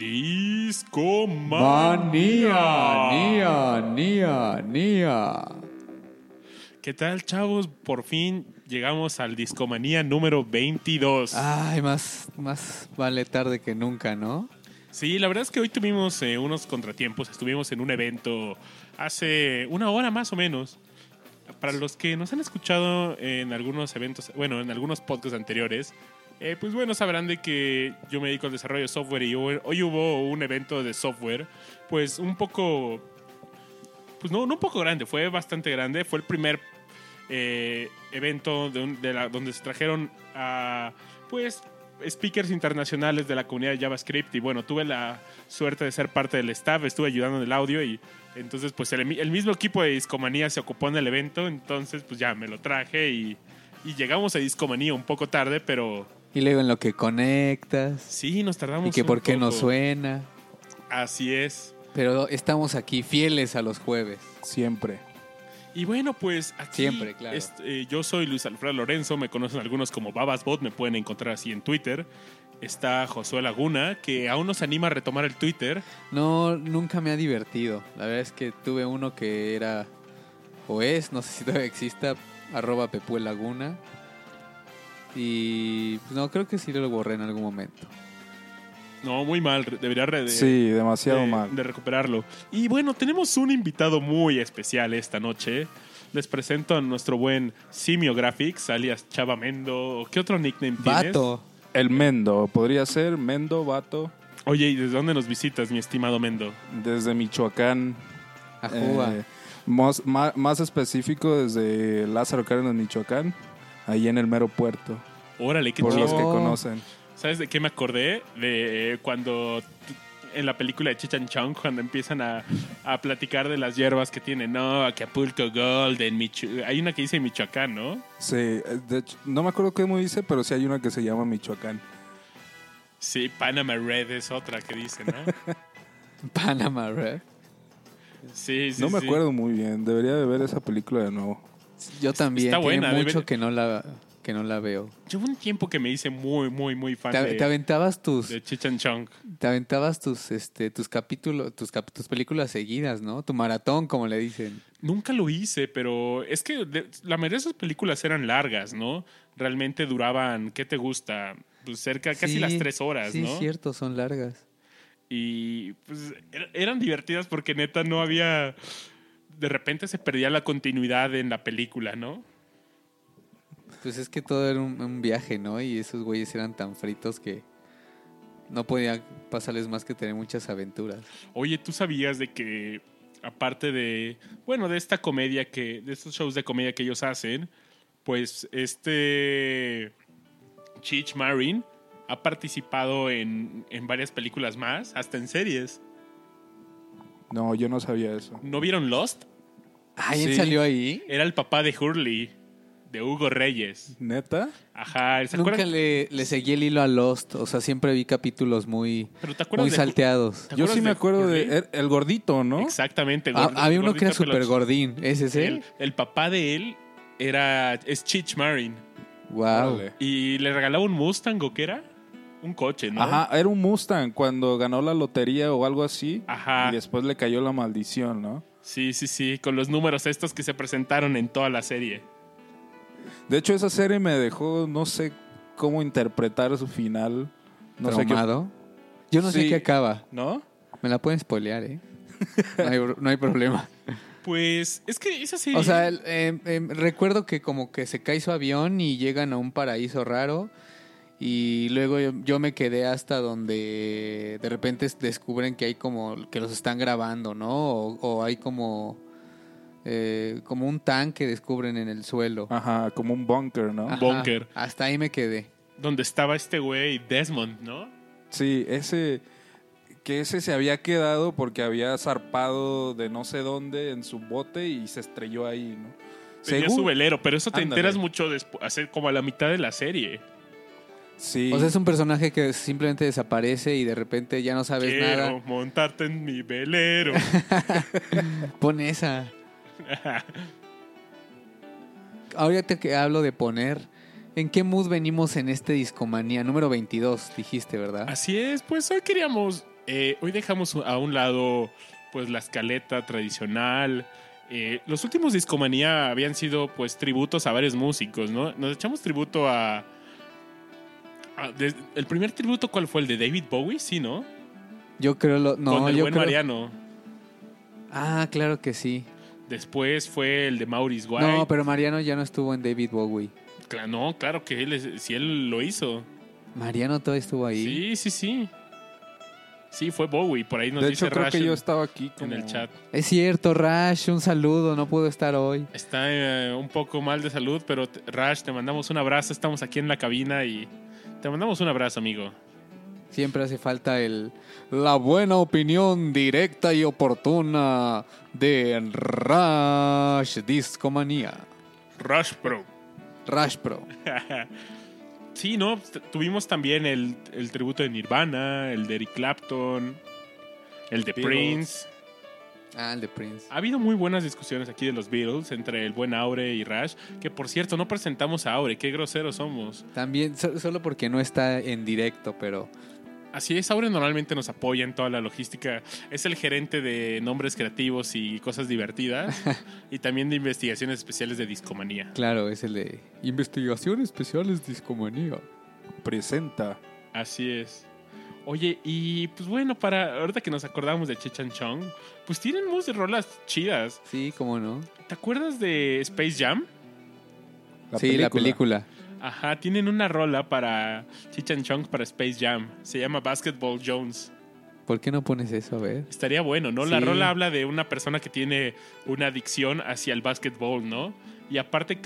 Disco Manía, Nia, Nia. ¿Qué tal, chavos? Por fin llegamos al Discomanía número 22. Ay, más, más vale tarde que nunca, ¿no? Sí, la verdad es que hoy tuvimos eh, unos contratiempos. Estuvimos en un evento hace una hora más o menos. Para los que nos han escuchado en algunos eventos, bueno, en algunos podcasts anteriores, eh, pues bueno, sabrán de que yo me dedico al desarrollo de software y hoy, hubo un evento de software, pues un poco, pues no, no un poco grande, fue bastante grande. Fue el primer eh, evento de un- de la- donde se trajeron a, pues, speakers internacionales de la comunidad de JavaScript y bueno, tuve la suerte de ser parte del staff, estuve ayudando en el audio y entonces pues el, el mismo equipo de Discomanía se ocupó en el evento, entonces pues ya me lo traje y, y llegamos a Discomanía un poco tarde, pero Y luego en lo que conectas. sí, nos tardamos Y que un por qué no poco. suena. Así es. Pero estamos aquí fieles a los jueves. Siempre. Y bueno, pues aquí Siempre, claro. eh, yo soy Luis Alfredo Lorenzo, me conocen algunos como Babasbot, me pueden encontrar así en Twitter. Está Josué Laguna, que aún nos anima a retomar el Twitter. No, nunca me ha divertido. La verdad es que tuve uno que era, o es, no sé si todavía exista, arroba Pepue Laguna. Y pues no, creo que sí lo borré en algún momento. No, muy mal, debería re- de, Sí, demasiado de- mal. de recuperarlo. Y bueno, tenemos un invitado muy especial esta noche. Les presento a nuestro buen Simio Graphics, alias Chava Mendo. ¿Qué otro nickname tienes? Vato. El Mendo. Podría ser Mendo, Vato. Oye, ¿y desde dónde nos visitas, mi estimado Mendo? Desde Michoacán. Ajuba. eh, más, ma- más específico desde Lázaro Cárdenas, Michoacán. Ahí en el mero puerto. Órale, qué Por chido. los que conocen. ¿Sabes de qué me acordé? De eh, cuando en la película de Chichan Chong, cuando empiezan a, a platicar de las hierbas que tienen. No, Acapulco Gold, en Micho- hay una que dice Michoacán, ¿no? Sí, eh, de hecho, no me acuerdo qué muy dice, pero sí hay una que se llama Michoacán. Sí, Panama Red es otra que dice, ¿no? Panama Red. Sí, sí, no me sí. acuerdo muy bien. Debería de ver esa película de nuevo. Yo también. está Tiene buena, mucho debe- que no la que no la veo. Llevo un tiempo que me hice muy, muy, muy fan Te, de, te aventabas tus de Chichan Chong. te aventabas tus este tus capítulos tus, cap- tus películas seguidas, ¿no? Tu maratón como le dicen. Nunca lo hice, pero es que de- la mayoría de esas películas eran largas, ¿no? Realmente duraban, ¿qué te gusta? Pues cerca, casi Sí, las tres horas, Sí, ¿no? cierto, son largas. Y pues er- eran divertidas porque neta no había. De repente se perdía la continuidad en la película, ¿no? Pues es que todo era un, un viaje, ¿no? Y esos güeyes eran tan fritos que no podía pasarles más que tener muchas aventuras. Oye, ¿tú sabías de que, aparte de. Bueno, de esta comedia que. de estos shows de comedia que ellos hacen, pues este. Cheech Marin ha participado en, en varias películas más, hasta en series. No, yo no sabía eso. ¿No vieron Lost? Ah, ¿él Sí. salió ahí? Era el papá de Hurley, de Hugo Reyes. ¿Neta? Ajá, ¿se Nunca acuerdan? le, le seguí el hilo a Lost. O sea, siempre vi capítulos muy, Pero ¿te acuerdas muy de- salteados. ¿Te Yo acuerdas sí me de acuerdo Hurley? de er- el gordito, ¿no? Exactamente. Ah, gordo- había uno que era gordito súper gordín. ¿Ese es él? El, el papá de él era es Cheech Marin. Wow. Órale. Y le regalaba un Mustang o qué era? Un coche, ¿no? Ajá, era un Mustang cuando ganó la lotería o algo así. Ajá. Y después le cayó la maldición, ¿no? Sí, sí, sí. Con los números estos que se presentaron en toda la serie. De hecho, esa serie me dejó, no sé cómo interpretar su final. No sé qué. Yo no sé qué acaba. ¿No? Me la pueden spoilear, ¿eh? No hay, no hay problema. Pues es que esa serie. O sea, el- em, em, recuerdo que como que se cae su avión y llegan a un paraíso raro y luego yo, yo me quedé hasta donde de repente descubren que hay como que los están grabando, ¿no? O, o hay como eh, como un tanque descubren en el suelo. Ajá, como un bunker, ¿no? Ajá, búnker. Hasta ahí me quedé. donde estaba este güey Desmond, ¿no? Sí, ese. Que ese se había quedado porque había zarpado de no sé dónde en su bote y se estrelló ahí, ¿no? Tenía Según- su velero, pero eso te Ándale. enteras mucho después, hace como a la mitad de la serie. Sí. O sea, es un personaje que simplemente desaparece y de repente ya no sabes Quiero nada. montarte en mi velero. Pon esa. Ahorita que hablo de poner, ¿en qué mood venimos en este discomanía? Número 22, dijiste, ¿verdad? Así es, pues hoy queríamos Eh, hoy dejamos a un lado pues la escaleta tradicional. Eh, los últimos Discomanía habían sido pues tributos a varios músicos, ¿no? Nos echamos tributo a... a- de- el primer tributo, ¿cuál fue? ¿El de David Bowie? Sí, ¿no? Yo creo lo, no, Con el yo buen creo- Mariano. Ah, claro que sí. Después fue el de Maurice White. No, pero Mariano ya no estuvo en David Bowie. Cla- no, claro que él, si él lo hizo. Mariano todavía estuvo ahí. Sí, sí, sí. Sí, fue Bowie. Por ahí nos de dice hecho, creo Rash que en- yo estaba aquí en como- el chat. Es cierto, Rash, un saludo, no puedo estar hoy. Está eh, un poco mal de salud, pero Rash, te mandamos un abrazo. Estamos aquí en la cabina y te mandamos un abrazo, amigo. Siempre hace falta el la buena opinión directa y oportuna de Rash Discomanía. Rush Pro. Rash Pro. sí, ¿no? Tuvimos también el, el tributo de Nirvana, el de Eric Clapton, el de Beatles. Prince. Ah, el de Prince. Ha habido muy buenas discusiones aquí de los Beatles entre el buen Aure y Rash. Que por cierto, no presentamos a Aure. Qué groseros somos. También, so- solo porque no está en directo, pero Así es, Aure normalmente nos apoya en toda la logística. Es el gerente de nombres creativos y cosas divertidas. y también de investigaciones especiales de discomanía. claro, es el de Investigación Especiales Discomanía. presenta. Así es. Oye, y pues bueno, para ahorita que nos acordamos de Chechan Chong, pues tienen muchas rolas chidas. Sí, cómo no. ¿Te acuerdas de Space Jam? sí, la película. Ajá, tienen una rola para Chichan Chong para Space Jam. Se llama Basketball Jones. ¿Por qué no pones eso? A ver. Estaría bueno, ¿no? La rola habla de una persona que tiene una adicción hacia el básquetbol, ¿no? Y aparte,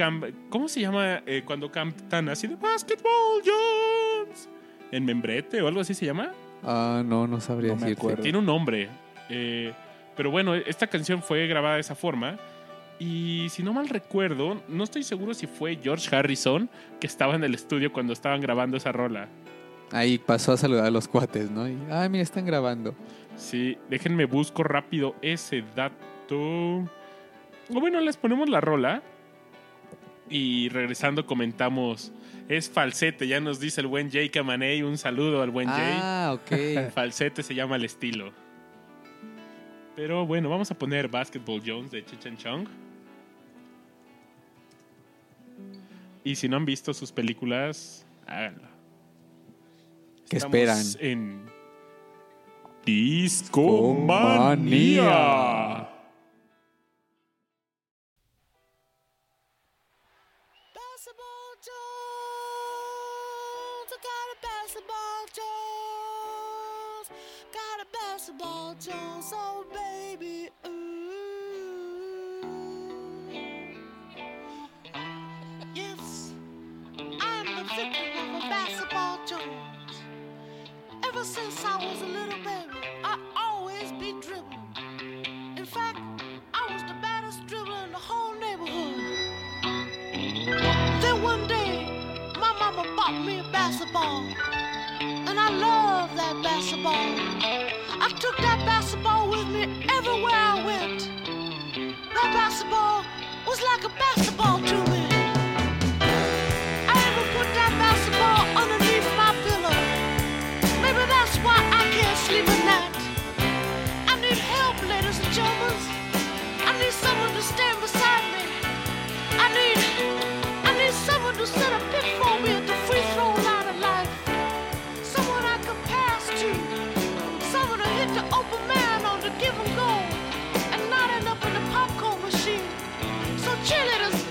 ¿cómo se llama eh, cuando cantan así de Basketball Jones? ¿En membrete o algo así se llama? Ah, no, no sabría No acuerdo. Tiene un nombre. eh, pero bueno, esta canción fue grabada de esa forma. Y si no mal recuerdo, no estoy seguro si fue George Harrison que estaba en el estudio cuando estaban grabando esa rola. Ahí pasó a saludar a los cuates, ¿no? Y, ah, mira, están grabando. Sí, déjenme busco rápido ese dato. O bueno, les ponemos la rola. Y regresando comentamos. Es falsete, ya nos dice el buen Jay Camaney. Un saludo al buen Jay. Ah, ok. Falsete se llama el estilo. Pero bueno, vamos a poner Basketball Jones de Chechen Chong. Y si no han visto sus películas, háganlo. ¿Qué Estamos esperan? En Discomanía. Basketball Jones, oh baby, ooh. Yes, I'm the victim of a basketball Jones. Ever since I was a little baby, I always be dribbling. In fact, I was the baddest dribbler in the whole neighborhood. Then one day, my mama bought me a basketball. And I love that basketball. I took that basketball with me everywhere I went. That basketball was like a basketball to me. I even put that basketball underneath my pillow. Maybe that's why I can't sleep at night. I need help, ladies and gentlemen. I need someone to stand beside me. I need, I need someone to set a pick for me cheerleaders,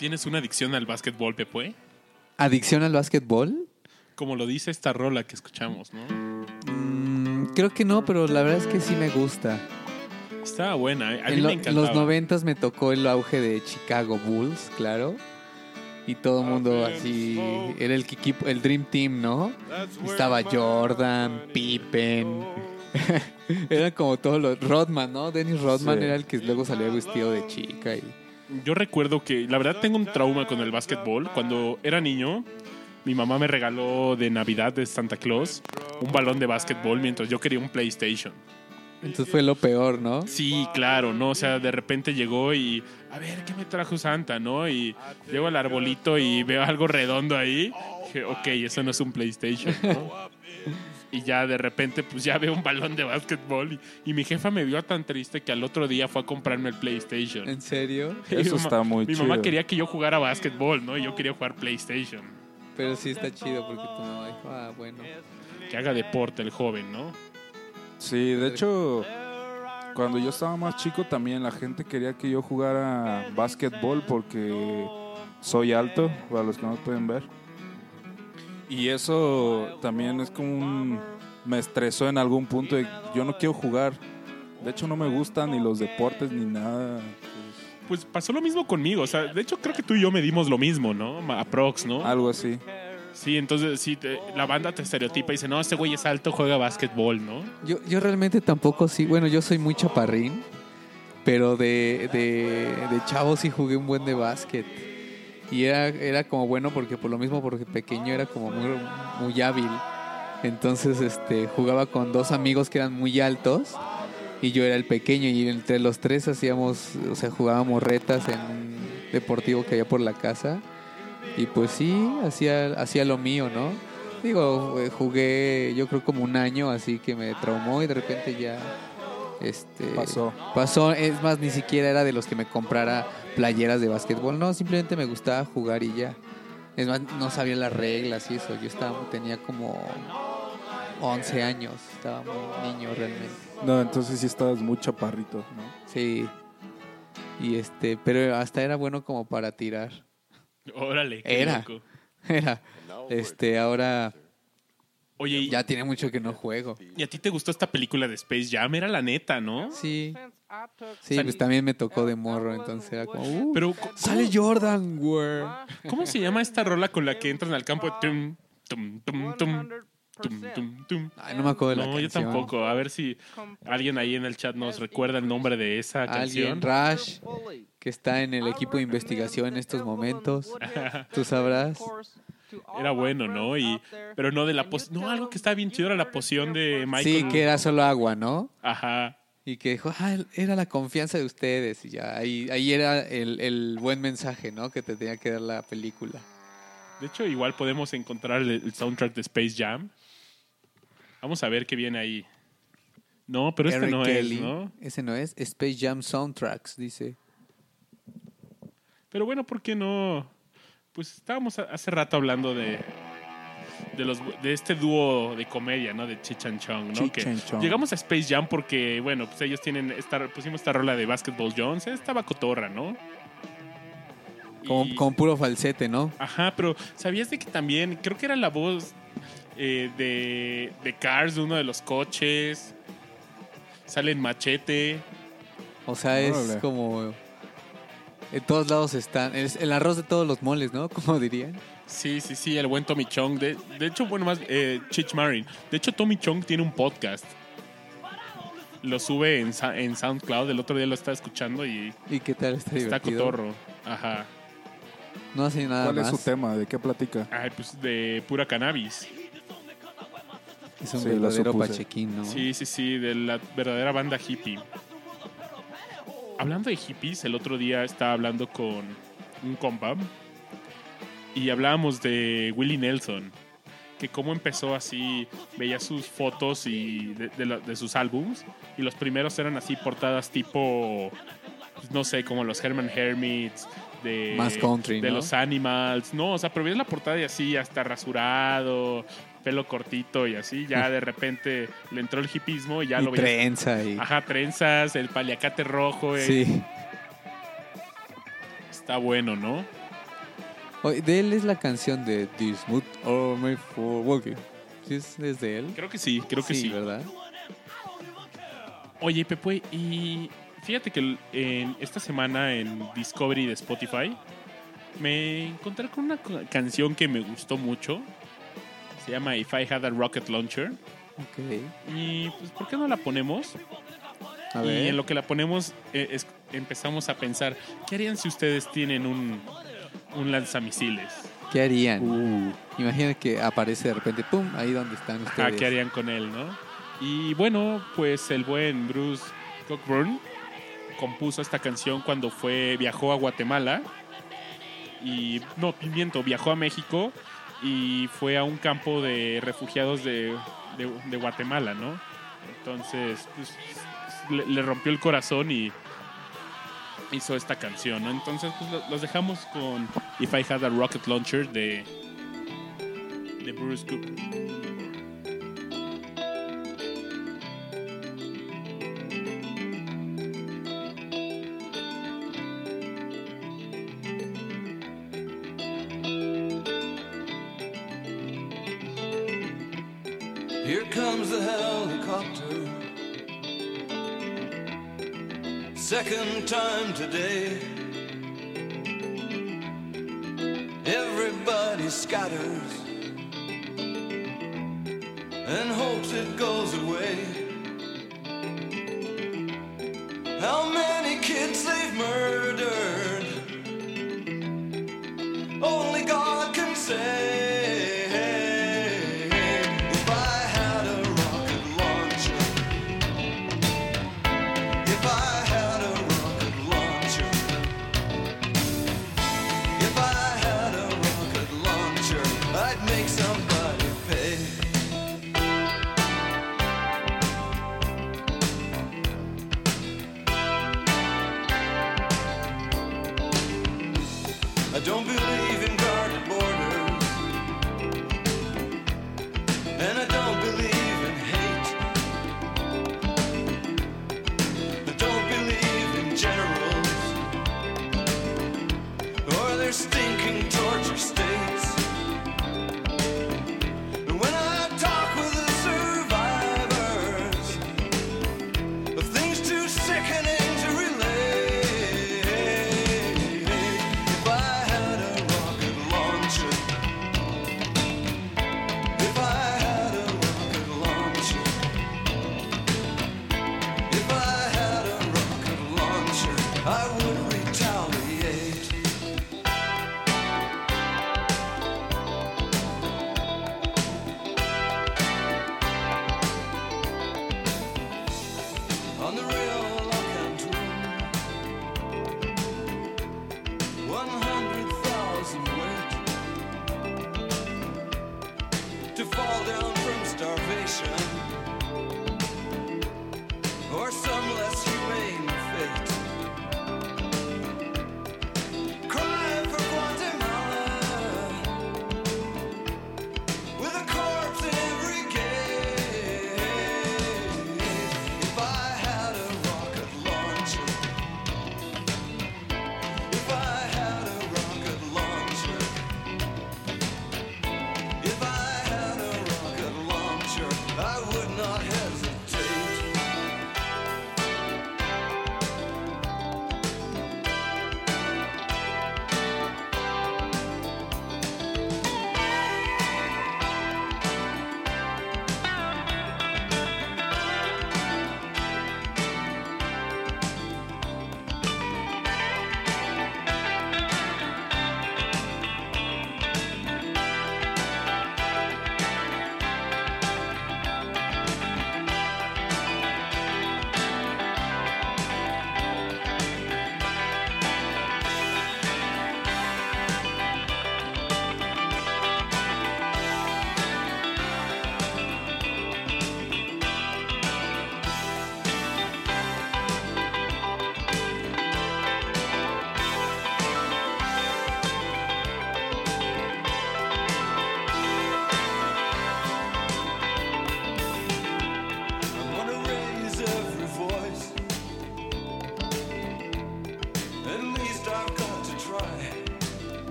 ¿Tienes una adicción al básquetbol, Pepe? ¿Adicción al básquetbol? Como lo dice esta rola que escuchamos, ¿no? Mm, creo que no, pero la verdad es que sí me gusta. Estaba buena, ¿eh? A mí En, lo- me en encantaba. los noventas me tocó el auge de Chicago Bulls, claro. Y todo el mundo así, era el equipo, el Dream Team, ¿no? Estaba Jordan, Pippen. Eran como todos los Rodman, ¿no? Dennis Rodman Sí. era el que luego salía vestido de chica y Yo recuerdo que, la verdad, tengo un trauma con el básquetbol. Cuando era niño, mi mamá me regaló de Navidad de Santa Claus un balón de básquetbol mientras yo quería un PlayStation. entonces fue lo peor, ¿no? Sí, claro, ¿no? O sea, de repente llegó y, a ver, ¿qué me trajo Santa, no? Y llego al arbolito y veo algo redondo ahí. Dije, ok, eso no es un PlayStation, ¿no? Y ya de repente, pues ya veo un balón de básquetbol. Y, y mi jefa me vio tan triste que al otro día fue a comprarme el PlayStation. ¿En serio? Y mi Eso mamá- está muy Mi chido. mamá quería que yo jugara básquetbol, ¿no? Y yo quería jugar PlayStation. Pero sí está chido porque tu mamá dijo, ah, bueno. Que haga deporte el joven, ¿no? Sí, de hecho, cuando yo estaba más chico también la gente quería que yo jugara básquetbol porque soy alto, para los que no pueden ver. Y eso también es como un... me estresó en algún punto de yo no quiero jugar. De hecho no me gustan ni los deportes ni nada. Pues pasó lo mismo conmigo. O sea, de hecho creo que tú y yo medimos lo mismo, ¿no? Ma- Aprox, ¿no? Algo así. Sí, entonces sí, te- la banda te estereotipa y dice, no, este güey es alto, juega básquetbol, ¿no? Yo, yo realmente tampoco sí, bueno, yo soy muy chaparrín, pero de, de, de chavo sí jugué un buen de básquet. Y era, era como bueno porque por lo mismo, porque pequeño era como muy, muy hábil. Entonces este, jugaba con dos amigos que eran muy altos y yo era el pequeño y entre los tres hacíamos, o sea, jugábamos retas en un deportivo que había por la casa. Y pues sí, hacía, hacía lo mío, ¿no? Digo, eh, jugué yo creo como un año, así que me traumó y de repente ya este Pasó. pasó. Es más, ni siquiera era de los que me comprara playeras de básquetbol, no, simplemente me gustaba jugar y ya. Es más, no sabía las reglas y eso. Yo estaba, tenía como 11 años, estaba muy niño realmente. No, entonces sí estabas muy chaparrito, ¿no? Sí. Y este, pero hasta era bueno como para tirar. Órale. qué Era. loco. Era. Este, ahora Oye, ¿y, ya tiene mucho que no juego. ¿y a ti te gustó esta película de Space Jam? Era la neta, ¿no? Sí. Sí, pues también me tocó de morro, entonces era como, uh, Pero, ¿cómo, sale Jordan, güey. ¿cómo se llama esta rola con la que entran al campo? Tum, tum, tum, tum, tum, tum, tum. Ay, no me acuerdo de la No, yo tampoco. A ver si alguien ahí en el chat nos recuerda el nombre de esa Alguien, canción. Rush, que está en el equipo de investigación en estos momentos. Tú sabrás. Era bueno, ¿no? Y, pero no de la poción. No, algo que estaba bien chido era la poción de Michael. Sí, que era solo agua, ¿no? Ajá. Y que dijo, ah, era la confianza de ustedes. Y ya, ahí, ahí era el, el buen mensaje, ¿no? Que te tenía que dar la película. De hecho, igual podemos encontrar el, el soundtrack de Space Jam. Vamos a ver qué viene ahí. No, pero este R. no Kelly. es, ¿no? Ese no es. Space Jam Soundtracks, dice. Pero bueno, ¿por qué no? Pues estábamos hace rato hablando de de los de este dúo de comedia, ¿no? De Chich and Chong, ¿no? Que Chong. llegamos a Space Jam porque, bueno, pues ellos tienen esta, pusimos esta rola de Basketball Jones, estaba cotorra, ¿no? Con, Y- con puro falsete, ¿no? Ajá, pero ¿sabías de que también, creo que era la voz eh, de, de Cars, de uno de los coches? Sale en machete. O sea, es Órale. como... En todos lados están... Es el arroz de todos los moles, ¿no? Como dirían. Sí, sí, sí, el buen Tommy Chong. De, de hecho, bueno, más eh, Chich Marin. De hecho, Tommy Chong tiene un podcast. Lo sube en, en SoundCloud. El otro día lo estaba escuchando y ¿Y qué tal? Está está divertido. cotorro. Ajá. No hace nada ¿Cuál más. es su tema? ¿De qué platica? Ay, pues de pura cannabis. Es un Sí, verdadero pachequín, ¿no? Sí, sí, sí, de la verdadera banda hippie. Hablando de hippies, el otro día estaba hablando con un compa y hablábamos de Willie Nelson, que cómo empezó así, veía sus fotos y de, de la- de sus álbums y los primeros eran así portadas tipo, pues, no sé, como los Herman Hermits, de, Más country, de ¿no? los Animals, no, o sea, pero ves la portada y así hasta rasurado, pelo cortito y así, ya de repente le entró el hipismo y ya y lo veías trenza y... Ajá, trenzas, el paliacate rojo. eh, Sí. Está bueno, ¿no? De él es la canción de This Mood or Made for Walking. ¿Sí es, es de él? Creo que sí, creo que sí. ¿verdad? Oye, Pepe, y fíjate que en esta semana en Discovery de Spotify me encontré con una canción que me gustó mucho. Se llama If I Had a Rocket Launcher. Ok. Y pues, ¿por qué no la ponemos? A Y ver. en lo que la ponemos eh, es- empezamos a pensar, ¿qué harían si ustedes tienen un, un lanzamisiles? ¿Qué harían? Uh, Imagina que aparece de repente, ¡pum! Ahí donde están ustedes. ¿qué harían con él, no? Y bueno, pues el buen Bruce Cockburn compuso esta canción cuando fue viajó a Guatemala y no, miento, viajó a México y fue a un campo de refugiados de, de- Guatemala, ¿no? Entonces, pues, le, rompió el corazón y hizo esta canción, ¿no? Entonces, pues lo- los dejamos con If I Had a Rocket Launcher de, de Bruce Cook. Today.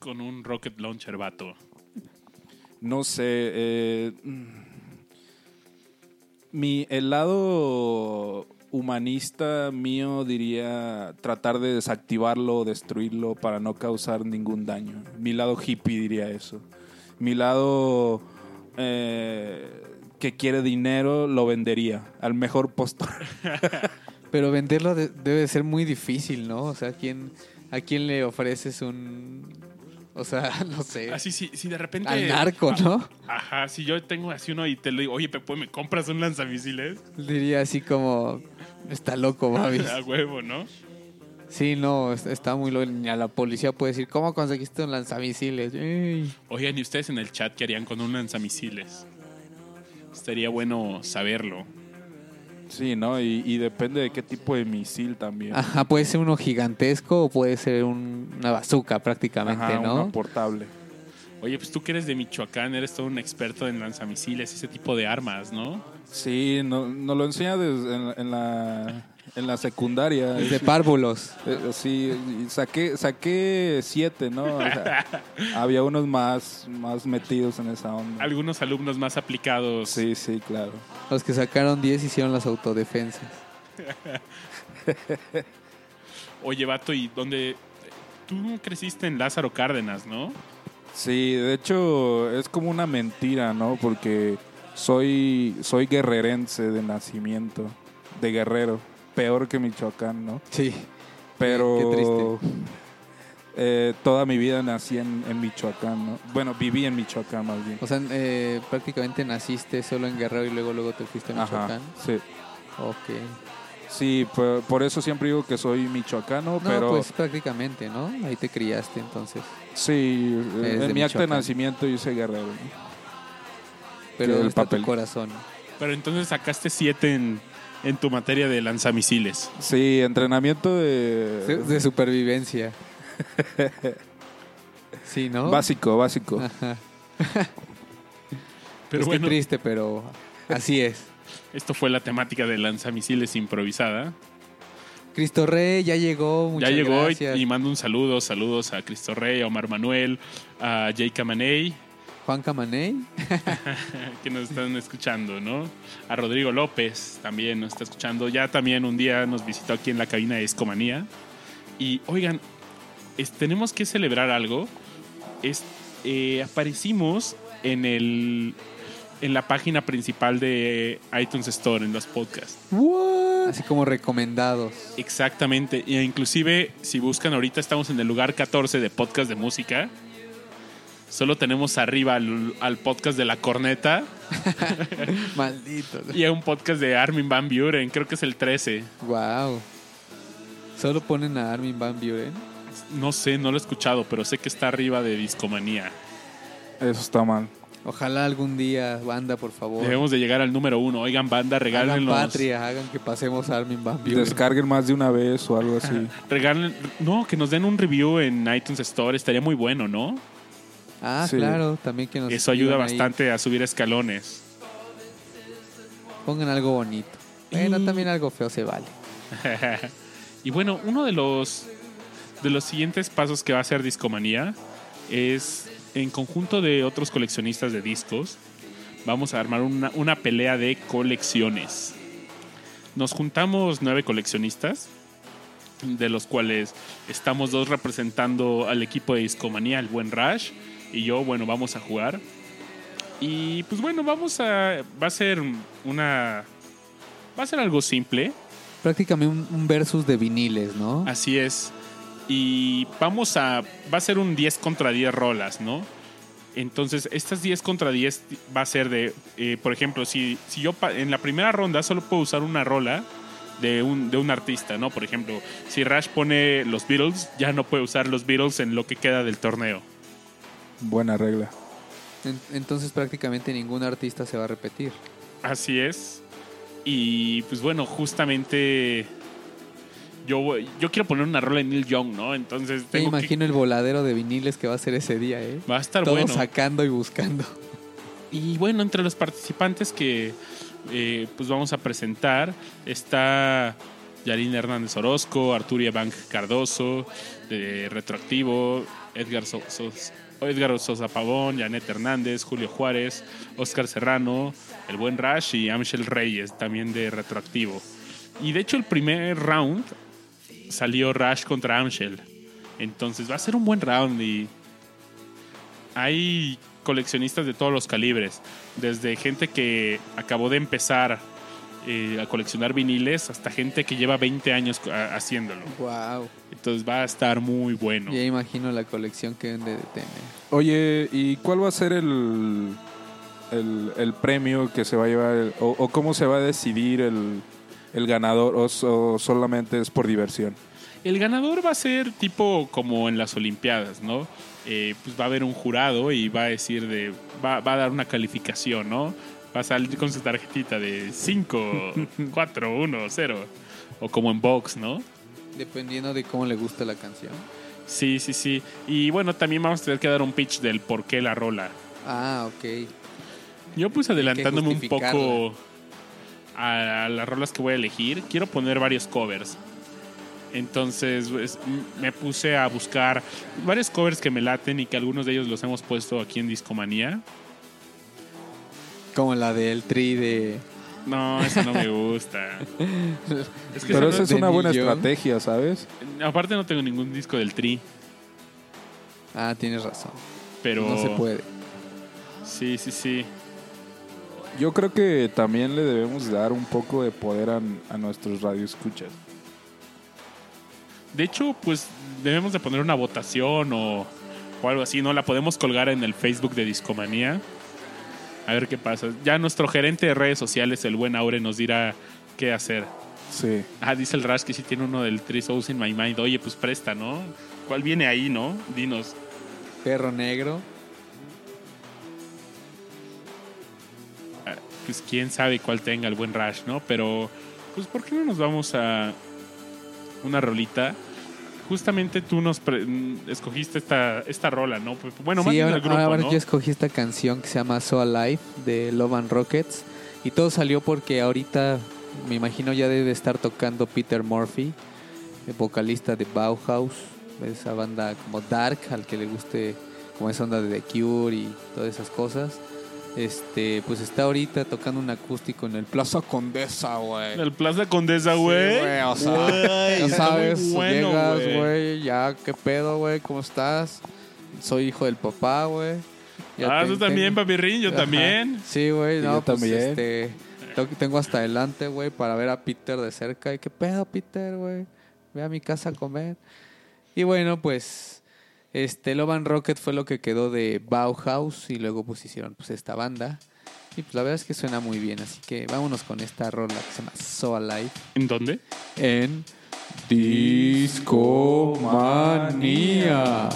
Con un rocket launcher, vato? No sé. eh, mm, mi, el lado humanista mío diría tratar de desactivarlo o destruirlo para no causar ningún daño. Mi lado hippie diría eso. Mi lado eh, que quiere dinero lo vendería al mejor postor. Pero venderlo de- debe ser muy difícil, ¿no? O sea, ¿a quién, ¿a quién le ofreces un... O sea, no sé. Así, si, si de repente. al narco, ¿no? Ajá, si yo tengo así uno y te lo digo, oye, Pepe, ¿me compras un lanzamisiles? Diría así como... Está loco, Babis. A huevo, ¿no? Sí, no, es- está muy loco. Ni a la policía puede decir, ¿cómo conseguiste un lanzamisiles? Ey. Oigan, ¿y ustedes en el chat qué harían con un lanzamisiles? Estaría bueno saberlo. Sí, ¿no? Y, y depende de qué tipo de misil también. Ajá, puede ser uno gigantesco o puede ser un- una bazooka prácticamente, Ajá, ¿no? una portable. Oye, pues tú que eres de Michoacán, eres todo un experto en lanzamisiles, ese tipo de armas, ¿no? Sí, no- nos lo enseña desde en, en la, en la secundaria. De párvulos. Eh, Sí, y saqué, saqué siete, ¿no? O sea, había unos más, más metidos en esa onda. Algunos alumnos más aplicados. Sí, sí, claro. Los que sacaron 10 hicieron las autodefensas. Oye, vato, ¿y dónde? Tú creciste en Lázaro Cárdenas, ¿no? Sí, de hecho es como una mentira, ¿no? Porque soy, soy guerrerense de nacimiento, de guerrero, peor que Michoacán, ¿no? Sí. Pero Qué triste. eh, toda mi vida nací en, en Michoacán, ¿no? Bueno, viví en Michoacán más bien. O sea, eh, prácticamente naciste solo en Guerrero y luego luego te fuiste a Ajá, Michoacán. sí. Ok. Sí, por, por eso siempre digo que soy michoacano, No, pero pues prácticamente, ¿no? Ahí te criaste entonces. Sí, en mi acta de Michoacán. nacimiento yo soy guerrero. ¿no? Pero el ¿dónde está papel. tu corazón? Pero entonces sacaste siete en, en tu materia de lanzamisiles. Sí, entrenamiento de, De, de supervivencia. Sí, ¿no? básico, básico. Ajá. Pero es bueno, que triste, pero así es. esto fue la temática de lanzamisiles improvisada. Cristo Rey ya llegó, muchas ya llegó y, gracias. y mando un saludo, saludos a Cristo Rey, a Omar Manuel, a Jay Camaney, Juan Camaney. que nos están escuchando, ¿no? A Rodrigo López también nos está escuchando. Ya también un día nos visitó aquí en la cabina de Escomanía. Y oigan, es- tenemos que celebrar algo. Es, eh, aparecimos en el en la página principal de iTunes Store en los podcasts. Así como recomendados. Exactamente. E inclusive, si buscan ahorita, estamos en el lugar 14 de podcast de música. Solo tenemos arriba al, al podcast de La Corneta Maldito. y a un podcast de Armin Van Buren. Creo que es el 13. Wow. Solo ponen a Armin Van Buren. No sé, no lo he escuchado, pero sé que está arriba de Discomanía. Eso está mal. Ojalá algún día, banda, por favor. Debemos de llegar al número uno. Oigan, banda, hagan regálenos. patria, hagan que pasemos a Armin Van Buren. Descarguen más de una vez o algo así. Regalen, no, que nos den un review en iTunes Store. Estaría muy bueno, ¿no? Ah, Sí. claro, también que nos Eso ayuda ahí. bastante a subir escalones. Pongan algo bonito. Bueno, Y- también algo feo se vale. y bueno, uno de los de los siguientes pasos que va a hacer Discomanía es en conjunto de otros coleccionistas de discos, vamos a armar una, una pelea de colecciones. Nos juntamos nueve coleccionistas, de los cuales estamos dos representando al equipo de Discomanía, el buen Rash, y yo, bueno, vamos a jugar. Y pues bueno, vamos a. Va a ser una. Va a ser algo simple. Prácticamente un, un versus de viniles, ¿no? Así es. Y vamos a. Va a ser un 10 contra 10 rolas, ¿no? Entonces, estas 10 contra 10 va a ser de. eh, por ejemplo, si, si yo en la primera ronda solo puedo usar una rola de un, de un artista, ¿no? Por ejemplo, si Rash pone los Beatles, ya no puede usar los Beatles en lo que queda del torneo. Buena regla. En- entonces prácticamente ningún artista se va a repetir. Así es. Y pues bueno, justamente. Yo, quiero poner una rola de Neil Young, ¿no? Entonces Me que- imagino el voladero de viniles que va a ser ese día, ¿eh? Va a estar Todos bueno. sacando y buscando. Y bueno, entre los participantes que eh, pues vamos a presentar está Yarin Hernández Orozco, Arturia Bank Cardoso, de Retroactivo, Edgar, So- Edgar Sosa Pavón, Janet Hernández, Julio Juárez, Oscar Serrano, el buen Rash y Amshel Reyes, también de Retroactivo. Y de hecho el primer round salió Rash contra Amshel. Entonces va a ser un buen round y hay coleccionistas de todos los calibres, desde gente que acabó de empezar eh, a coleccionar viniles hasta gente que lleva 20 años haciéndolo. Wow. Entonces va a estar muy bueno. Ya imagino la colección que deben de tener. Oye, ¿y cuál va a ser el, el, el premio que se va a llevar? el- o, o cómo se va a decidir el, el ganador? O, so- solamente es por diversión? El ganador va a ser tipo como en las Olimpiadas, ¿no? Eh, pues va a haber un jurado y va a decir de. Va, va a dar una calificación, ¿no? Va a salir con su tarjetita de 5, 4, 1, 0. O como en box, ¿no? Dependiendo de cómo le gusta la canción. Sí, sí, sí. Y bueno, también vamos a tener que dar un pitch del por qué la rola. Ah, ok. Yo pues adelantándome un poco a las rolas que voy a elegir, quiero poner varios covers. Entonces pues, me puse a buscar varios covers que me laten y que algunos de ellos los hemos puesto aquí en Discomanía. Como la del tri de... No, eso no me gusta. Es que Pero eso esa es una buena estrategia, ¿sabes? aparte no tengo ningún disco del Tri, Ah, tienes razón. pero No se puede. Sí, sí, sí. Yo creo que también le debemos dar un poco de poder a, a nuestros radioescuchas. De hecho, pues debemos de poner una votación o, o algo así, ¿no? La podemos colgar en el Facebook de Discomanía. A ver qué pasa. Ya nuestro gerente de redes sociales, el buen Aure, nos dirá qué hacer. Sí. Ah, dice el Rash que sí tiene uno del Three Souls in My Mind. Oye, pues presta, ¿no? ¿Cuál viene ahí, no? Dinos. Perro negro. Pues quién sabe cuál tenga el buen Rash, ¿no? Pero, pues, ¿por qué no nos vamos a una rolita? Justamente tú nos pre- mm, escogiste esta, esta rola, ¿no? Pues, Bueno, más sí, ahora, el grupo, ahora ¿no? yo escogí esta canción que se llama So Alive de Love and Rockets. Y todo salió porque ahorita, me imagino, ya debe estar tocando Peter Murphy, el vocalista de Bauhaus, esa banda como Dark, al que le guste como esa onda de The Cure y todas esas cosas. Este, pues está ahorita tocando un acústico en el Plaza Condesa, güey. En el Plaza Condesa, Sí, güey. o sea, Güey, ya sabes, bueno, llegas, güey. güey, ya, ¿qué pedo, güey? ¿Cómo estás? Soy hijo del papá, güey. Ya Ah, tú también, tengo- papirrín, yo Ajá. también. Sí, güey, no, yo pues, también. este, tengo- tengo hasta adelante, güey, para ver a Peter de cerca. ¿Y qué pedo, Peter, güey? Ve a mi casa a comer. Y bueno, pues, este, Love and Rocket fue lo que quedó de Bauhaus y luego pues hicieron pues esta banda. Y pues la verdad es que suena muy bien, así que vámonos con esta rola que se llama So Alive ¿En dónde? en Discomanía.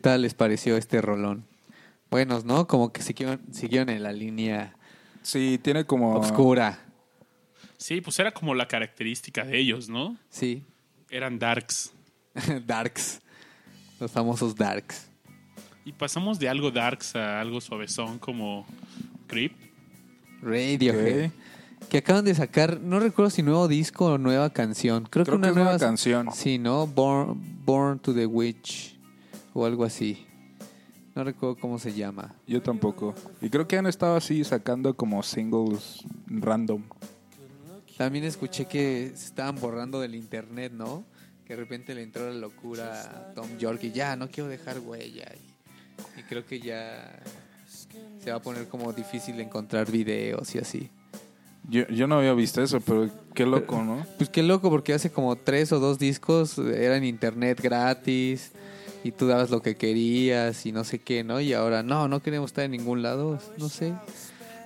Tal les pareció este rolón? Buenos, ¿no? Como que siguieron, siguieron en la línea Sí, tiene como... oscura. Sí, pues era como la característica de ellos, ¿no? Sí. Eran darks. darks. Los famosos darks. Y pasamos de algo darks a algo suavezón como Creep. Radiohead. Ok. Que acaban de sacar, no recuerdo si nuevo disco o nueva canción. Creo, Creo que que una es nueva nueva canción. Sí, ¿no? Born, Born to the Witch o algo así. No recuerdo cómo se llama. Yo tampoco. Y creo que han estado así sacando como singles random. También escuché que se estaban borrando del internet, ¿no? Que de repente le entró la locura a Tom York y ya, no quiero dejar huella. Y, y creo que ya se va a poner como difícil encontrar videos y así. Yo, yo no había visto eso, pero qué loco, ¿no? Pues qué loco, porque hace como tres o dos discos eran internet gratis y tú dabas lo que querías y no sé qué, ¿no? Y ahora no, no queremos estar en ningún lado, no sé.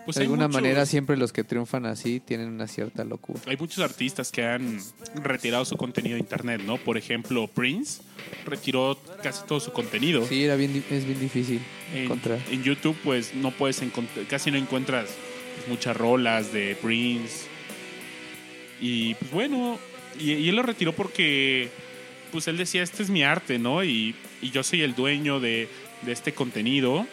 Pues de alguna muchos- manera siempre los que triunfan así tienen una cierta locura. Hay muchos artistas que han retirado su contenido de internet, ¿no? Por ejemplo, Prince retiró casi todo su contenido. Sí, era bien, es bien difícil En, encontrar. en YouTube, pues no puedes encontrar, casi no encuentras pues, muchas rolas de Prince. Y pues bueno, y, y él lo retiró porque, pues él decía, este es mi arte, ¿no? Y, y yo soy el dueño de, de este contenido.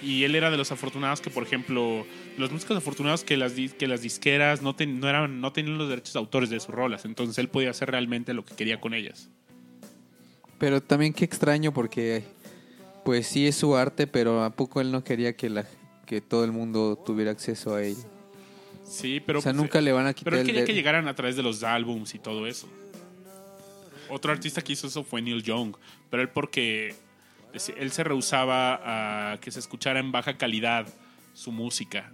Y él era de los afortunados que, por ejemplo, los músicos afortunados que las, que las disqueras no, ten- no, eran, no tenían los derechos de autores de sus rolas. Entonces él podía hacer realmente lo que quería con ellas. Pero también qué extraño porque pues sí es su arte, pero a poco él no quería que la que todo el mundo tuviera acceso a él. Sí, pero... o sea, pues, nunca le van a quitar Pero él quería que llegaran a través de los álbums y todo eso. Otro artista que hizo eso fue Neil Young, pero él porque él se rehusaba a que se escuchara en baja calidad su música.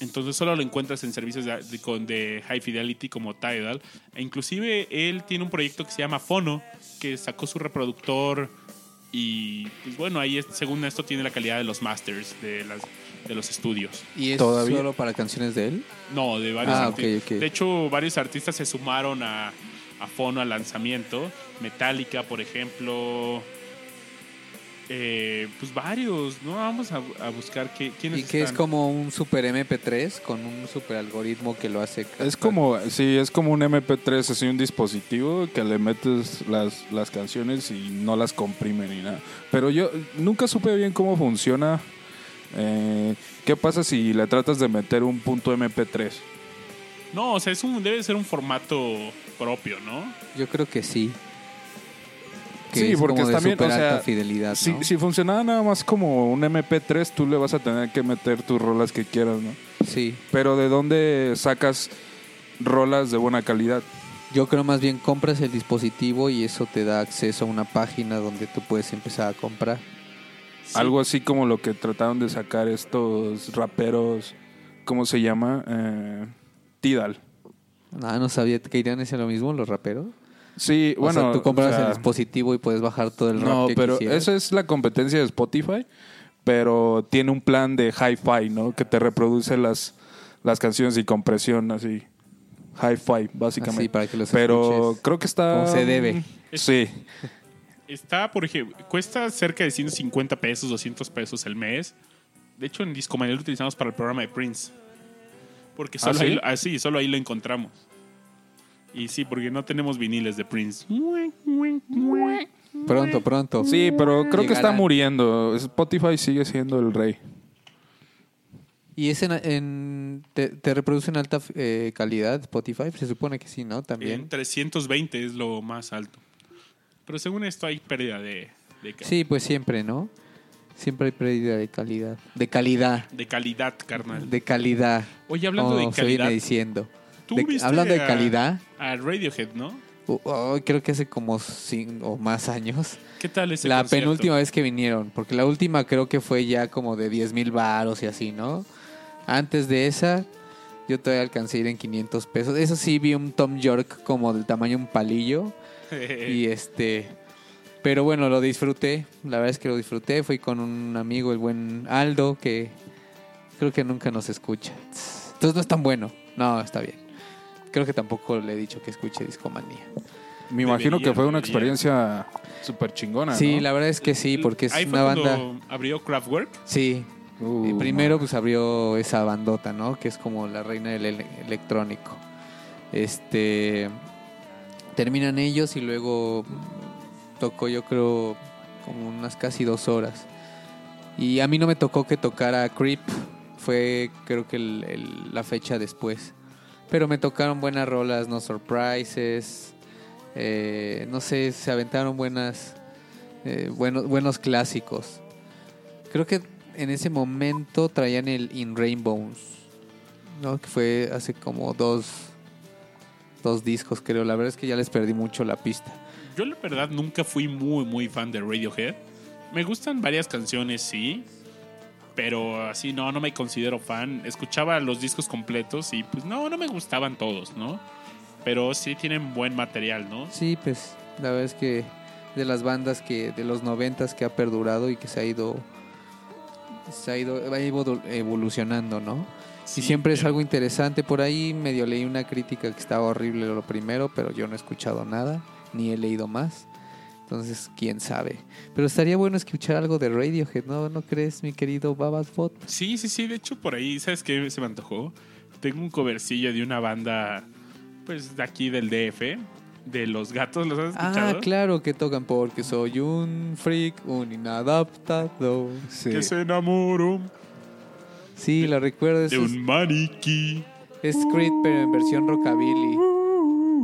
Entonces solo lo encuentras en servicios de, de- con- de high fidelity como Tidal. E inclusive él tiene un proyecto que se llama Fono, que sacó su reproductor y pues bueno, ahí es- según esto tiene la calidad de los masters de, las, de los estudios. ¿Y es ¿Todavía? solo para canciones de él? No, de varios Ah, artistas. De hecho, varios artistas se sumaron a, a Fono al lanzamiento. Metallica, por ejemplo. Eh, pues varios, ¿no? Vamos a, a buscar qué, quiénes Y que es están. como un super MP3 con un super algoritmo que lo hace. Es como, sí, es como un MP3, así un dispositivo que le metes las, las canciones y no las comprime ni nada. Pero yo nunca supe bien cómo funciona. Eh, ¿Qué pasa si le tratas de meter un punto MP3? No, o sea, es un, debe ser un formato propio, ¿no? Yo creo que sí. Que Sí, es porque como de también, super o sea, alta fidelidad, Si, ¿no? si funcionaba nada más como un MP3, tú le vas a tener que meter tus rolas que quieras, ¿no? Sí. Pero ¿de dónde sacas rolas de buena calidad? Yo creo más bien compras el dispositivo y eso te da acceso a una página donde tú puedes empezar a comprar. Sí. Algo así como lo que trataron de sacar estos raperos, ¿cómo se llama? Eh, Tidal. Ah, no sabía que irían hacia lo mismo los raperos. Sí, O bueno. sea, tú compras o sea, el dispositivo y puedes bajar todo el rap No, que pero quisieras. esa es la competencia de Spotify, pero tiene un plan de hi-fi, ¿no? Que te reproduce las, las canciones y compresión así. hi-fi, básicamente. Así, para que los Pero escuches creo que está... como se debe. Sí. Está, por ejemplo, cuesta cerca de 150 pesos, 200 pesos el mes. De hecho, en Discomanía lo utilizamos para el programa de Prince. Porque ¿Ah, solo, sí? ahí, ah, sí, solo ahí lo encontramos. Y sí, porque no tenemos viniles de Prince. Pronto, pronto. Sí, pero creo que está muriendo. Spotify sigue siendo el rey. ¿Y es en, en- te, te reproduce en alta eh, calidad Spotify? Se supone que sí, ¿no? En También. 320 es lo más alto. Pero según esto hay pérdida de, de, ca- Sí, pues siempre, ¿no? Siempre hay pérdida de calidad. De calidad. de calidad, carnal. De calidad. Oye, hablando de se viene calidad, diciendo. ¿tú De- viste hablando de calidad, A Radiohead, ¿no? uh, oh, creo que hace como cinco o más años. ¿Qué tal ese la concierto? penúltima vez que vinieron, porque la última creo que fue ya como de 10 mil baros y así, ¿no? Antes de esa, yo todavía alcancé a ir en 500 pesos. Eso sí, vi un Tom York como del tamaño de un palillo. y este. Pero bueno, lo disfruté. La verdad es que lo disfruté. Fui con un amigo, el buen Aldo, que creo que nunca nos escucha. Entonces no es tan bueno. No, está bien. Creo que tampoco le he dicho que escuche Discomanía. Me imagino Debería, que fue una debería. experiencia súper chingona, Sí, ¿no? la verdad es que sí, porque es Ahí fue una banda. abrió Kraftwerk. Sí, Uh, Y primero pues abrió esa bandota, ¿no? Que es como la reina del ele- electrónico. Este terminan ellos y luego tocó yo creo como unas casi dos horas. Y a mí no me tocó que tocara Creep, fue creo que el- la fecha después. Pero me tocaron buenas rolas, No Surprises, eh, no sé, se aventaron buenas, eh, buenos, buenos clásicos. Creo que en ese momento traían el In Rainbows, ¿no? Que fue hace como dos, dos discos, creo. La verdad es que ya les perdí mucho la pista. Yo la verdad nunca fui muy, muy fan de Radiohead. Me gustan varias canciones, sí. Pero así no, no me considero fan. Escuchaba los discos completos y pues no, no me gustaban todos, ¿no? Pero sí tienen buen material, ¿no? Sí, pues la verdad es que de las bandas que de los noventas que ha perdurado y que se ha ido se ha ido ha ido evolucionando, ¿no? Sí, y siempre es pero- algo interesante. Por ahí medio leí una crítica que estaba horrible lo primero, pero yo no he escuchado nada, ni he leído más. Entonces, quién sabe. Pero estaría bueno escuchar algo de Radiohead, ¿no? ¿No crees, mi querido Babasbot? Sí, sí, sí. De hecho, por ahí, ¿sabes qué se me antojó? Tengo un covercillo de una banda, pues, de aquí del DF, de Los Gatos. ¿Los has escuchado? Ah, claro que tocan porque soy un freak, un inadaptado. sí. Que se enamoró Sí, la recuerdo. Es, de un maniquí. es Creed, pero en versión rockabilly.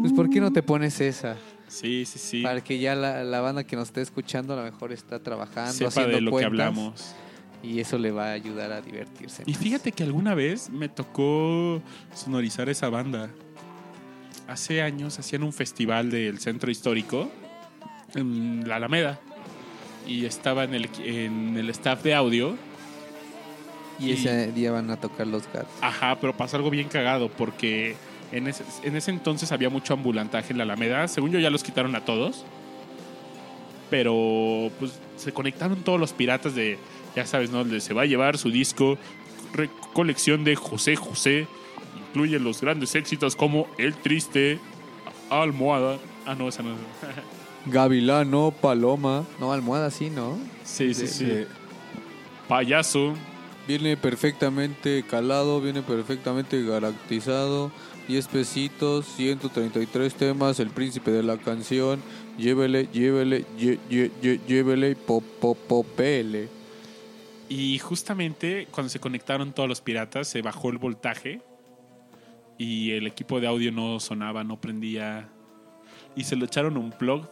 Pues, ¿por qué no te pones esa? Sí, sí, sí. Para que ya la, la banda que nos esté escuchando a lo mejor está trabajando, Sepa haciendo de lo que cuentas, hablamos. Y eso le va a ayudar a divertirse. Y más. fíjate que alguna vez me tocó sonorizar esa banda. Hace años hacían un festival del centro histórico en la Alameda. Y estaba en el, en el staff de audio. Y ese día van a tocar los gatos. Ajá, pero pasó algo bien cagado porque en ese, en ese entonces había mucho ambulantaje en la Alameda. Según yo ya los quitaron a todos. Pero pues se conectaron todos los piratas de, ya sabes, ¿no? De se va a llevar su disco, colección de José José. Incluye los grandes éxitos como El Triste, Almohada. Ah, no, esa no. Gavilano, Paloma. No, almohada sí, ¿no? sí, sí, sí. Sí. Payaso. Viene perfectamente calado, viene perfectamente garantizado. 10 pesitos, 133 temas, el príncipe de la canción. Llévele, llévele, lle- lle- lle- llévele, pop, pop, popele. Y justamente cuando se conectaron todos los piratas, se bajó el voltaje y el equipo de audio no sonaba, no prendía. Y se lo echaron un plug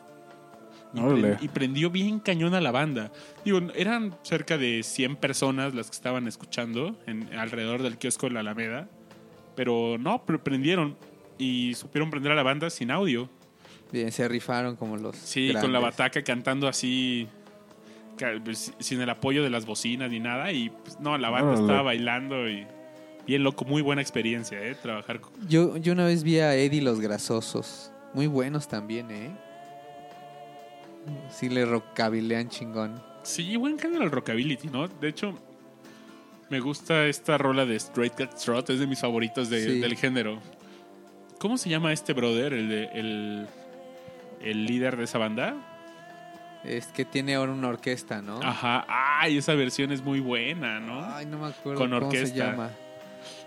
y, y prendió bien cañón a la banda. Digo, eran cerca de 100 personas las que estaban escuchando en, alrededor del kiosco de la Alameda, pero no, pre- prendieron y supieron prender a la banda sin audio. Bien, se rifaron como los. Sí, con la bataca cantando así, pues, sin el apoyo de las bocinas ni nada. Y pues, no, la banda estaba bailando y bien loco, muy buena experiencia, ¿eh? Trabajar con... Yo, yo una vez vi a Eddie los Grasosos. Muy buenos también, ¿eh? Sí, le rockabilean chingón. Sí, buen género el rockabilly, ¿no? De hecho, me gusta esta rola de Straight Cat Trot, es de mis favoritos de- Sí. del género. ¿Cómo se llama este brother? El, de- el, el líder de esa banda. Es que tiene ahora una orquesta, ¿no? Ajá. Ay, esa versión es muy buena, ¿no? Ay, no me acuerdo Con cómo se llama.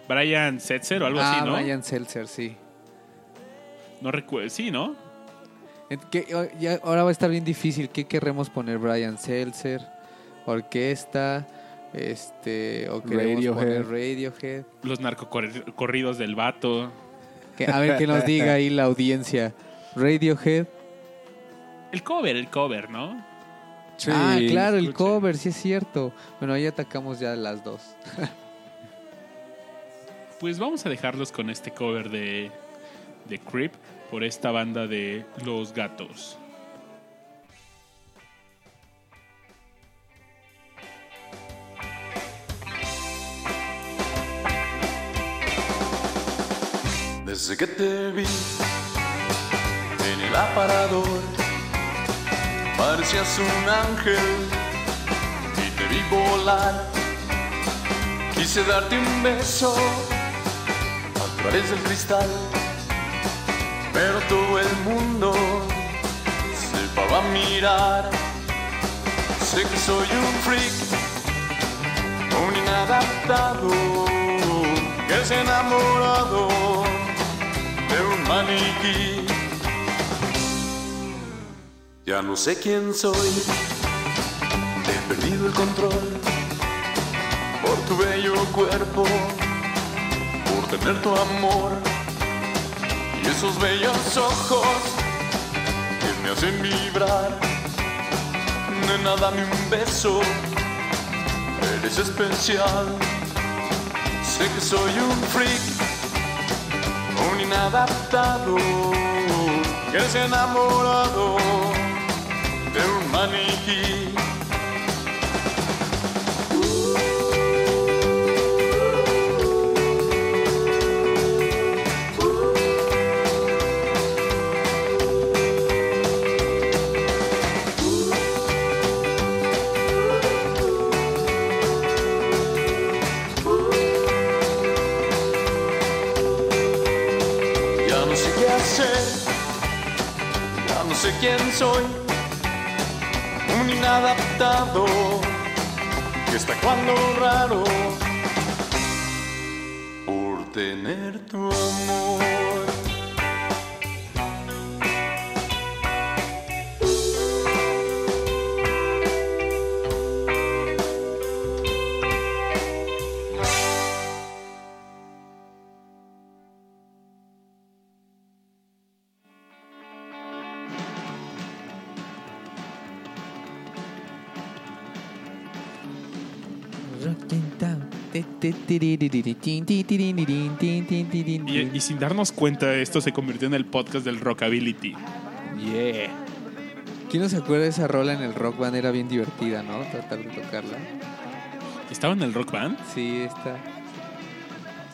Brian Setzer o algo ah, así, ¿no? Brian Seltzer, sí. No recuerdo. Sí, ¿no? Ya, ahora va a estar bien difícil. ¿Qué queremos poner? Brian Seltzer, orquesta, este, o queremos Radiohead. poner Radiohead. Los narcocorridos del vato. Que, a ver que nos diga ahí la audiencia. Radiohead. El cover, el cover, ¿no? Sí, ah, claro, el cover, sí es cierto. Bueno, ahí atacamos ya las dos. Pues vamos a dejarlos con este cover de, de Creep por esta banda de Los Gatos. Desde que te vi en el aparador, parecías un ángel y te vi volar. Quise darte un beso a través del cristal, pero todo el mundo se paró a mirar. Sé que soy un freak, un inadaptado, que ha enamorado maniquí. Ya no sé quién soy, he perdido el control por tu bello cuerpo, por tener tu amor y esos bellos ojos que me hacen vibrar. Nena, dame un beso, eres especial. Sé que soy un freak inadaptado que se enamorado de un maniquí. Que está cuando raro por tener tu amor. Y, y sin darnos cuenta, esto se convirtió en el podcast del Rockability. Yeah. ¿Quién no se acuerda de esa rola en el rock band? Era bien divertida, ¿no? Tratar de tocarla. ¿Estaba en el rock band? Sí, está.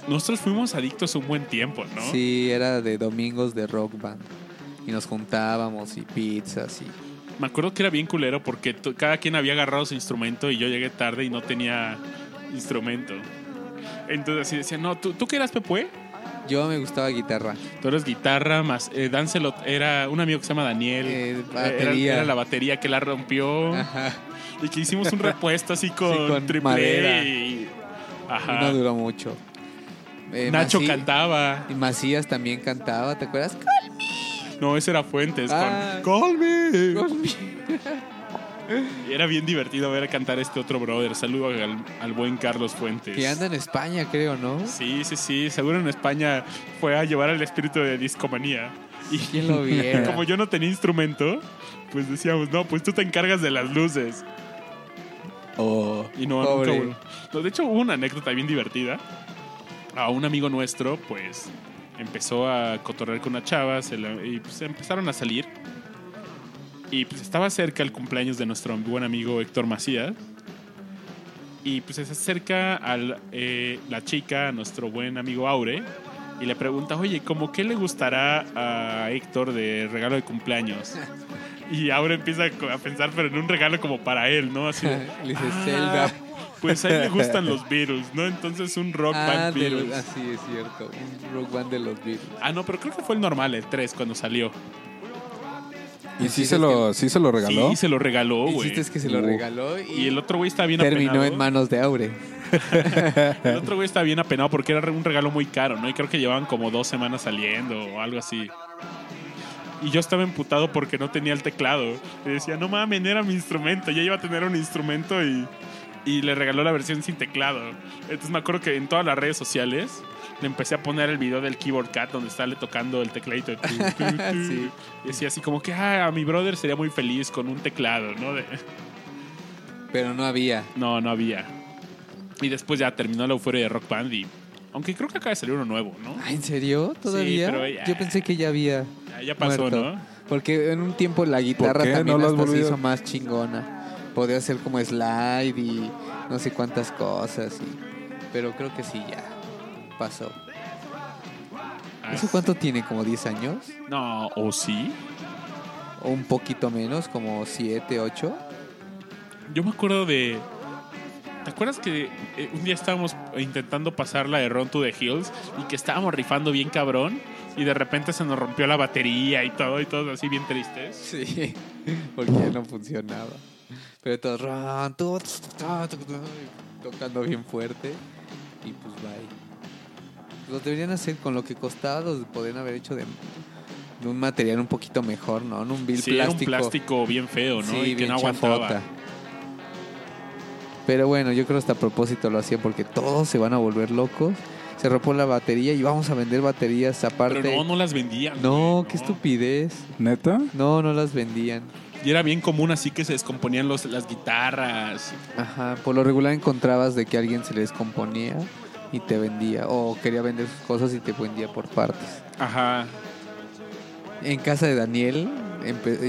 Nosotros fuimos adictos un buen tiempo, ¿no? Sí, era de domingos de rock band. Y nos juntábamos y pizzas y... Me acuerdo que era bien culero porque cada quien había agarrado su instrumento y yo llegué tarde y no tenía instrumento. Entonces así decía, no, ¿tú, ¿tú qué eras, Pepue? Yo me gustaba guitarra. Tú eres guitarra, más eh, Dancelot era un amigo que se llama Daniel. Eh, Era- batería. Era, la batería que la rompió. Ajá. Y que hicimos un repuesto así con, Sí, con triple madera. E y... Ajá. no duró mucho. Eh, Nacho Mací- cantaba. Y Macías también cantaba, ¿te acuerdas? No, ese era Fuentes Ah. con Call Me. Y era bien divertido ver cantar a este otro brother. Saludo al, al buen Carlos Fuentes. Que anda en España, creo, ¿no? Sí, sí, sí. Seguro en España fue a llevar el espíritu de discomanía. Y ¿Quién lo viera? como yo no tenía instrumento, pues decíamos, no, pues tú te encargas de las luces. Oh, Y no, pobre. nunca no, de hecho, hubo una anécdota bien divertida. A un amigo nuestro, pues, empezó a cotorrear con una chava se la- y pues empezaron a salir. Y pues estaba cerca el cumpleaños de nuestro buen amigo Héctor Macías. Y pues se acerca a la chica, a nuestro buen amigo Aure, y le pregunta, oye, ¿cómo qué le gustará a Héctor de regalo de cumpleaños? Y Aure empieza a pensar, pero en un regalo como para él, ¿no? Así de, Le dice "Ah, Zelda. Pues a él le gustan los Beatles, ¿no? Entonces un rock Ah, band de Beatles. los- ah, es cierto. Un rock band de los Beatles. Ah, no, pero creo que fue el normal, el 3, cuando salió. ¿Y sí se lo, sí se lo regaló? Sí, se lo regaló, güey. es que se lo Uh. regaló y, Y el otro güey está bien terminó apenado. en manos de Aure. El otro güey está bien apenado porque era un regalo muy caro, ¿no? Y creo que llevaban como dos semanas saliendo o algo así. Y yo estaba emputado porque no tenía el teclado. Y decía, no mames, era mi instrumento. Ya iba a tener un instrumento y, y le regaló la versión sin teclado. Entonces me acuerdo que en todas las redes sociales le empecé a poner el video del Keyboard Cat donde está le tocando el tecladito. Tu, tu, tu. Sí. Y decía así como que, ah, a mi brother sería muy feliz con un teclado, ¿no? De- Pero no había. no, no había. Y después ya terminó la euforia de Rock Band y... Aunque creo que acaba de salir uno nuevo, ¿no? Ah, ¿En serio? ¿Todavía? pero ya- Yo pensé que ya había. Ya, ya pasó, muerto. ¿no? Porque en un tiempo la guitarra también ¿No hasta se hizo más chingona. Podía hacer como slide y no sé cuántas cosas. y- Pero creo que sí, ya pasó. Ah, ¿Eso cuánto tiene? ¿Como 10 años? No, ¿o sí? ¿O un poquito menos? ¿Como 7, 8? Yo me acuerdo de... ¿Te acuerdas que eh, un día estábamos intentando pasar la de Run to the Hills y que estábamos rifando bien cabrón y de repente se nos rompió la batería y todo y todo así bien tristes? Sí, porque ya no funcionaba. Pero todos tu, tocando bien fuerte y pues bye. Lo deberían hacer con lo que costaba, los podrían haber hecho de, de un material un poquito mejor, ¿no? En un bill Sí, era un plástico. plástico bien feo, ¿no? Sí, y que bien no aguantaba. chafota. Pero bueno, yo creo que hasta a propósito lo hacía porque todos se van a volver locos. Se rompió la batería y vamos a vender baterías aparte. Pero no, no las vendían. No, güey, qué estupidez. ¿Neta? No, no las vendían. Y era bien común así que se descomponían los, las guitarras. Ajá, por lo regular encontrabas de que alguien se le descomponía y te vendía, o quería vender sus cosas y te vendía por partes. Ajá. En casa de Daniel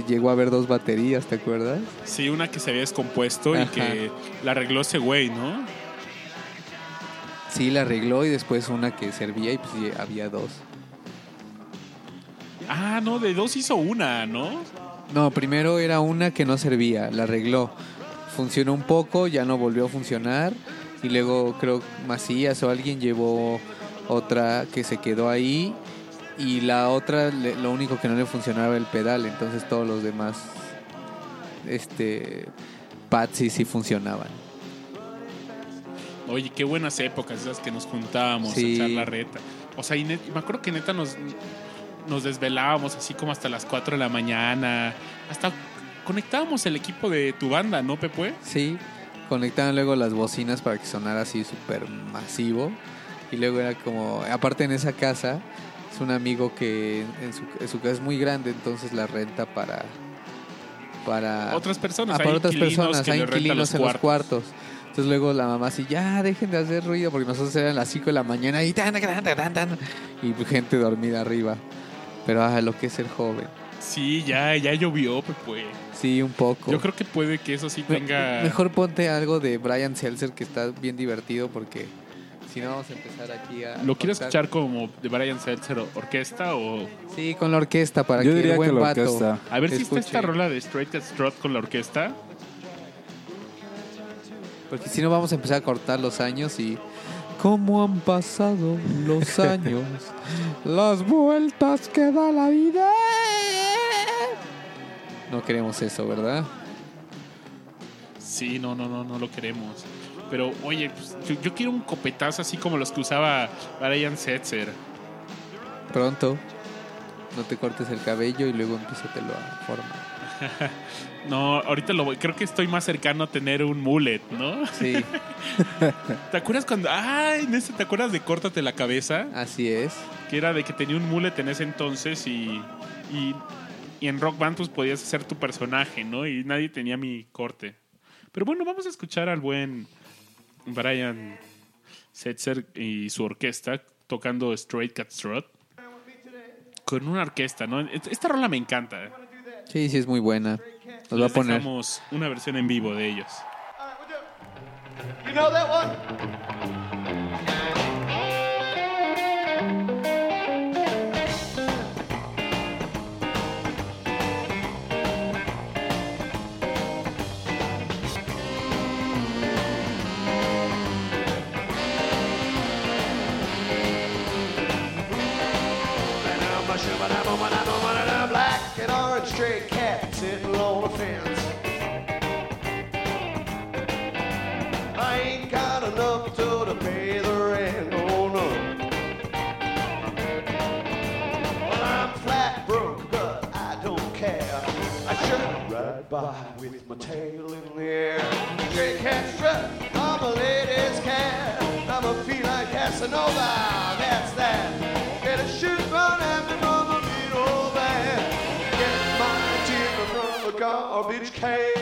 llegó a haber dos baterías, ¿te acuerdas? Sí, una que se había descompuesto y que la arregló ese güey, ¿no? Sí, la arregló y después una que servía y pues sí, había dos. Ah, no, de dos hizo una, ¿no? No, primero era una que no servía, la arregló. Funcionó un poco, ya no volvió a funcionar. Y luego creo Macías o alguien llevó otra que se quedó ahí. Y la otra, le- lo único que no le funcionaba el pedal. Entonces todos los demás, este, pads sí, sí funcionaban. Oye, qué buenas épocas esas que nos juntábamos Sí. a echar la reta. O sea, y net- me acuerdo que neta nos, nos desvelábamos así como hasta las 4 de la mañana. Hasta conectábamos el equipo de tu banda, ¿no, Pepue? Sí, conectaban luego las bocinas para que sonara así súper masivo. Y luego era como, aparte en esa casa, es un amigo que en su, en su casa es muy grande, entonces la renta para... para Otras personas, Ah, hay para otras personas, hay inquilinos en los cuartos. Entonces luego la mamá así, ya dejen de hacer ruido, porque nosotros eran las 5 de la mañana y tan, tan, tan, tan, y gente dormida arriba. Pero ah, lo que es ser joven. Sí, ya, ya llovió, Pepue. Sí, un poco. Yo creo que puede que eso sí Me- tenga... Mejor ponte algo de Brian Seltzer que está bien divertido porque si no vamos a empezar aquí a... ¿Lo quiero escuchar como de Brian Seltzer orquesta o...? Sí, con la orquesta para Yo que diría el buen que la vato orquesta. A ver si está escuche. esta rola de Straight Cat Strut con la orquesta. Porque si no vamos a empezar a cortar los años y... ¿Cómo han pasado los años? las vueltas que da la vida. No queremos eso, ¿verdad? Sí, no, no, no, no lo queremos. Pero, oye, pues, yo, yo quiero un copetazo así como los que usaba Brian Setzer. Pronto. No te cortes el cabello y luego empiézatelo a formar. No, ahorita lo voy. Creo que estoy más cercano a tener un mullet, ¿no? Sí, ¿Te acuerdas cuando.? ¡Ay! ¿Te acuerdas de Córtate la cabeza? así es. Que era de que tenía un mullet en ese entonces y. Y, y en Rock Band pues podías hacer tu personaje, ¿no? Y nadie tenía mi corte. Pero bueno, vamos a escuchar al buen Brian Setzer y su orquesta tocando Straight Cat Strut. Con una orquesta, ¿no? Esta rola me encanta. ¿eh? Sí, sí es muy buena. Nos va a poner. una versión en vivo de ellos. You know that one? By with my tail in the air. Cat strut, I'm a lady's cat. I'm a feline Casanova, that's that. Get a shoot run after from a old man. Get my timber from the garbage can.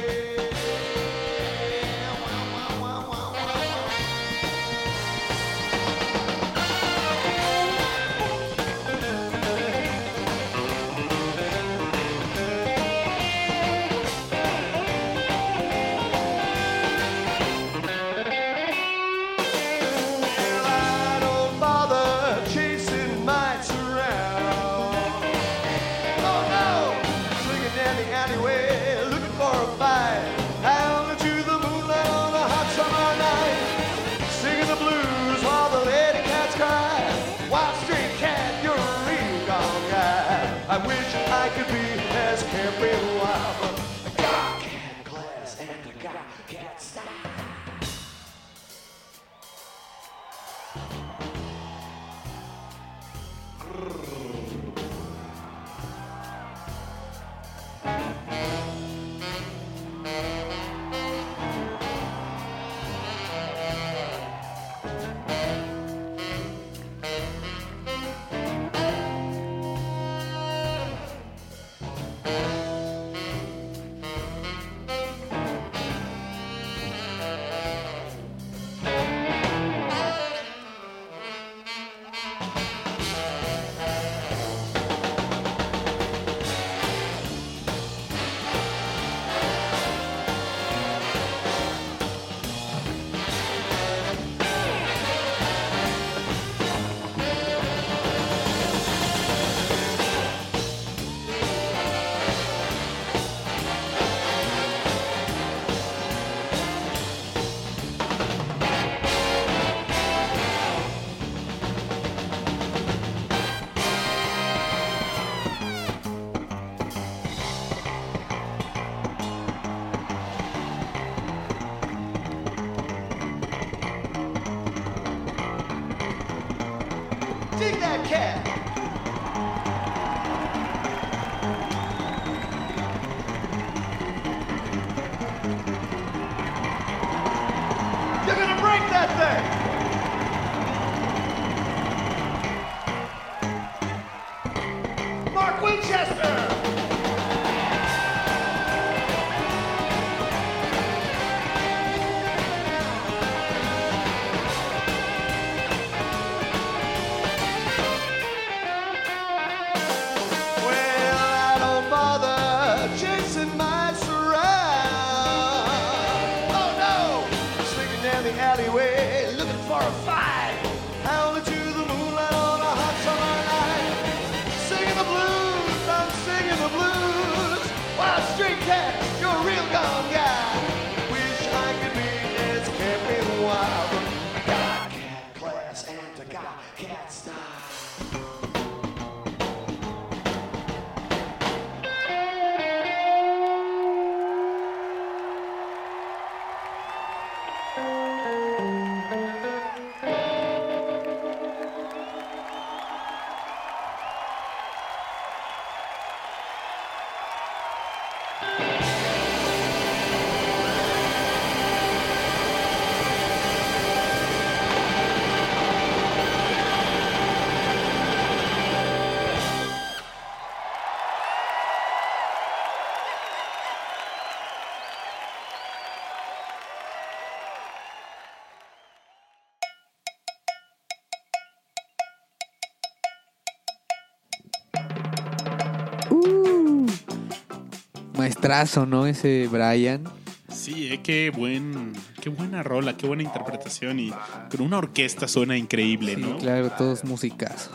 Maestrazo, ¿no? Ese Brian. Sí, eh, qué, buen, qué buena rola, qué buena interpretación y con una orquesta suena increíble, Sí, ¿no? claro, todos musicazos.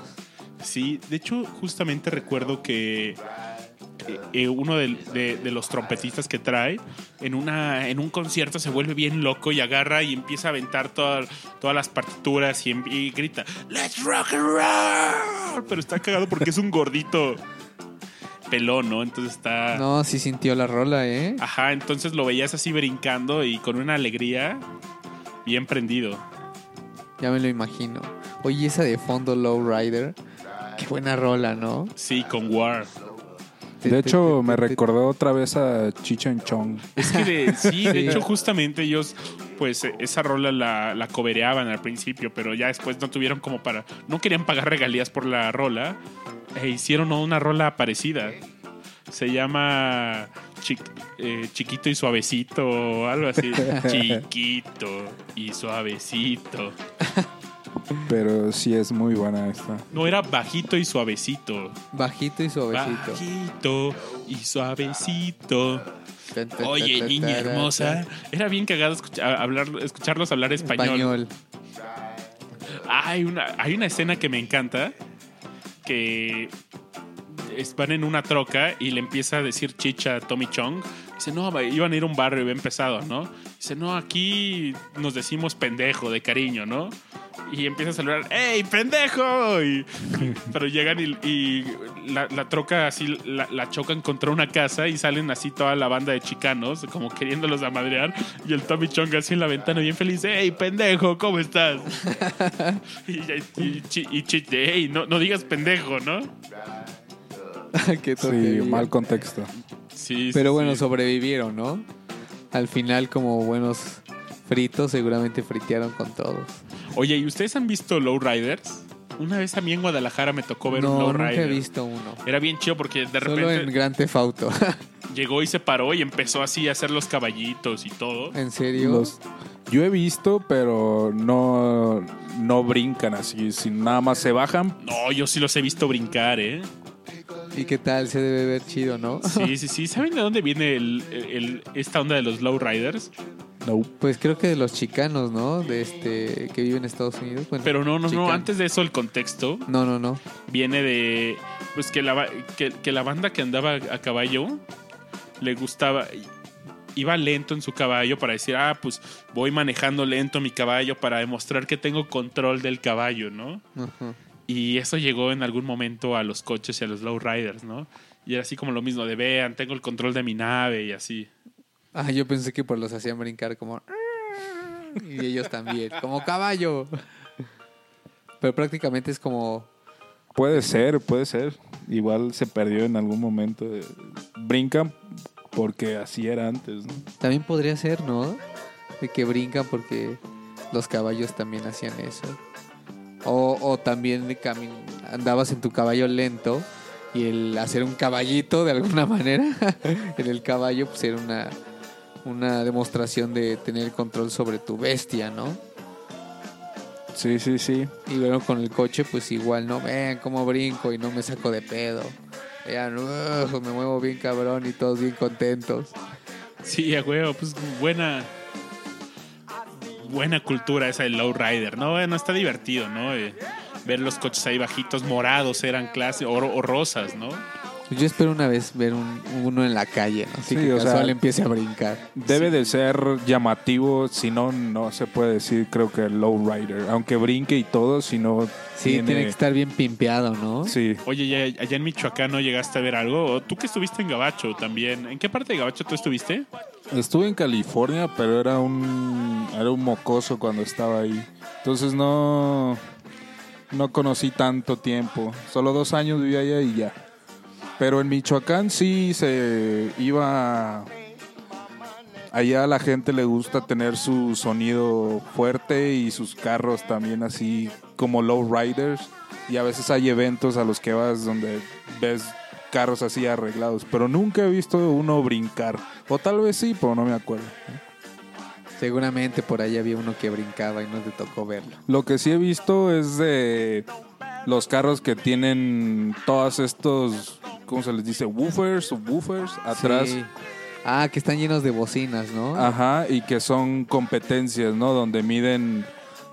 Sí, de hecho, justamente recuerdo que eh, eh, uno de, de los trompetistas que trae en, una, en un concierto se vuelve bien loco y agarra y empieza a aventar toda- todas las partituras y, y grita ¡Let's rock and roll! Pero está cagado porque es un gordito. Pelón, ¿no? Entonces está... No, sí sintió la rola, ¿eh? Ajá, entonces lo veías así brincando y con una alegría bien prendido. Ya me lo imagino. Oye, esa de fondo Lowrider. Qué buena rola, ¿no? Sí, con War. De hecho, me recordó otra vez a Chichen Chong. Es que de- sí, de Sí. hecho justamente ellos, pues eh, esa rola la, la cobereaban al principio, pero ya después no tuvieron como para, no querían pagar regalías por la rola, e hicieron una rola parecida. Se llama Chi- eh, Chiquito y Suavecito o algo así. Chiquito y Suavecito. Pero sí es muy buena esta. No, era Bajito y Suavecito. Bajito y suavecito. Bajito y Suavecito. Oye, niña hermosa. Era bien cagado escucha- hablar, escucharlos hablar español. Español. Hay, una, hay una escena que me encanta que van en una troca y le empieza a decir chicha a Tommy Chong. Dice, no, iban a ir a un barrio bien pesado, ¿no? Dice, no, aquí nos decimos pendejo de cariño, ¿no? Y empieza a saludar, ¡Ey, pendejo! Y- pero llegan y, y la, la troca así la, la chocan contra una casa y salen así toda la banda de chicanos, como queriéndolos amadrear. Y el Tommy Chong así en la ventana bien feliz, ¡Ey, pendejo! ¿Cómo estás? y, y, y chi- ¡Ey, no, no digas pendejo, ¿no? Qué Sí, mal contexto. Sí, Pero sí, bueno, sí. sobrevivieron, ¿no? Al final, como buenos fritos, seguramente fritearon con todos. Oye, ¿y ustedes han visto Lowriders? Una vez a mí en Guadalajara me tocó ver un No, nunca Lowrider. he visto uno. Era bien chido porque de Solo repente en Gran Tefauto. llegó y se paró y empezó así a hacer los caballitos y todo. ¿En serio? Los- yo he visto, pero no, no brincan así, sino nada más se bajan. No, yo sí los he visto brincar, ¿eh? ¿Y qué tal? Se debe ver chido, ¿no? Sí, sí, sí. ¿Saben de dónde viene el, el- esta onda de los Lowriders? No. Pues creo que de los chicanos, ¿no? De este que viven en Estados Unidos. Bueno, Pero no, no, no. Antes de eso, el contexto No, no, no. viene de. Pues que la, que la banda que andaba a caballo le gustaba. Iba lento en su caballo para decir, ah, pues voy manejando lento mi caballo para demostrar que tengo control del caballo, ¿no? Ajá. Y eso llegó en algún momento a los coches y a los lowriders, ¿no? Y era así como lo mismo de vean, tengo el control de mi nave y así. Ah, yo pensé que pues los hacían brincar como... Y ellos también, como caballo. Pero prácticamente es como... Puede ser, puede ser. Igual se perdió en algún momento. Brincan porque así era antes, ¿no? También podría ser, ¿no? De que brincan porque los caballos también hacían eso. O, o también andabas en tu caballo lento y el hacer un caballito de alguna manera en el caballo pues era una, una demostración de tener control sobre tu bestia, ¿no? Sí, sí, sí. Y luego con el coche pues igual, ¿no? Vean cómo brinco y no me saco de pedo. Vean, "Ugh, me muevo bien cabrón y todos bien contentos. Sí, a huevo, pues buena. Buena cultura esa del lowrider, ¿no? Bueno, está divertido, ¿no? Eh, ver los coches ahí bajitos, morados eran clase, o, o rosas, ¿no? Pues Yo espero una vez ver un, uno en la calle, ¿no? Así Sí, que o sea, casual empiece a brincar. Debe de ser llamativo, si no, no se puede decir, creo que lowrider. Aunque brinque y todo, si no. Sí, tiene, que estar bien pimpeado, ¿no? Sí, Oye, ya- allá en Michoacán no llegaste a ver algo. ¿O Tú que estuviste en Gabacho también. ¿En qué parte de Gabacho tú estuviste? Estuve en California, pero era un era un mocoso cuando estaba ahí. Entonces no no conocí tanto tiempo. Solo dos años viví allá y ya. Pero en Michoacán sí se iba. Allá a la gente le gusta tener su sonido fuerte y sus carros también así como low riders. Y a veces hay eventos a los que vas donde ves carros así arreglados. Pero nunca he visto uno brincar. O tal vez sí, pero no me acuerdo. Seguramente por ahí había uno que brincaba y no te tocó verlo. Lo que sí he visto es de los carros que tienen todos estos, ¿cómo se les dice? Woofers o woofers atrás. Sí. Ah, que están llenos de bocinas, ¿no? Ajá, y que son competencias, ¿no? Donde miden,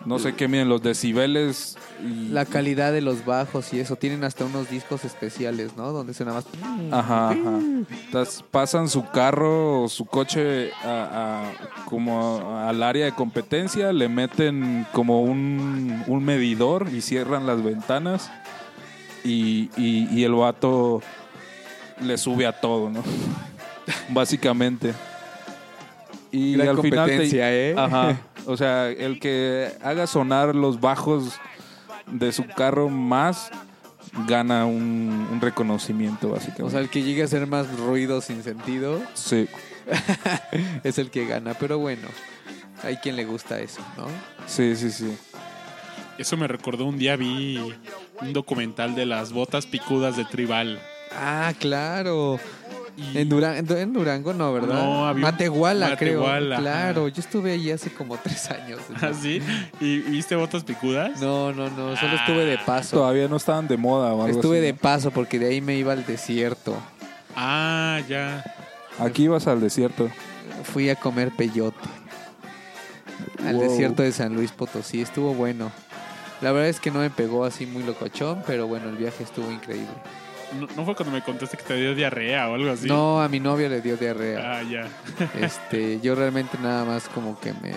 no sé qué miden, los decibeles. y- La calidad de los bajos y eso. Tienen hasta unos discos especiales, ¿no? Donde suena más... Ajá, ajá. Entonces, pasan su carro o su coche a, a- como al área de competencia, le meten como un, un medidor y cierran las ventanas y, y- y el vato le sube a todo, ¿no? Básicamente. Y Gran al final te- ¿eh? Ajá. O sea, el que haga sonar los bajos de su carro más gana un, un reconocimiento, básicamente. O sea, el que llegue a hacer más ruido sin sentido sí. es el que gana. Pero bueno, hay quien le gusta eso, ¿no? Sí, sí, sí. Eso me recordó un día vi un documental de las botas picudas de Tribal. Ah, claro. Y- En, Dura- en Du- en Durango no, ¿verdad? No, había un- Matehuala, creo. Matehuala, ajá. Claro, yo estuve allí hace como tres años. ¿Ah, sí? ¿Y viste botas picudas? No, no, no, solo estuve de paso. Todavía no estaban de moda o algo Estuve así, de ¿no? paso porque de ahí me iba al desierto. Ah, ya. Aquí ibas al desierto. Fui a comer peyote. Al Wow. desierto de San Luis Potosí. Estuvo bueno. La verdad es que no me pegó así muy locochón, pero bueno, el viaje estuvo increíble. ¿No, no fue cuando me contaste que te dio diarrea o algo así? No, a mi novia le dio diarrea. Ah, ya. Este, yo realmente nada más como que me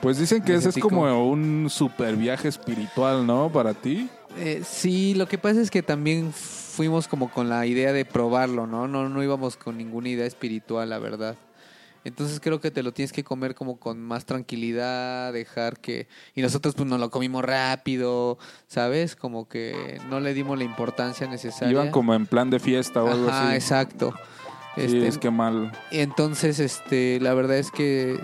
Pues dicen que Me ese es como como- un super viaje espiritual, ¿no? Para ti. Eh, sí, lo que pasa es que también fuimos como con la idea de probarlo, ¿no? No, no íbamos con ninguna idea espiritual, la verdad. Entonces creo que te lo tienes que comer como con más tranquilidad, dejar que... Y nosotros pues nos lo comimos rápido, ¿sabes? Como que no le dimos la importancia necesaria. Iban como en plan de fiesta o algo Ajá, así. exacto. Sí, Este, es que mal. entonces, este, la verdad es que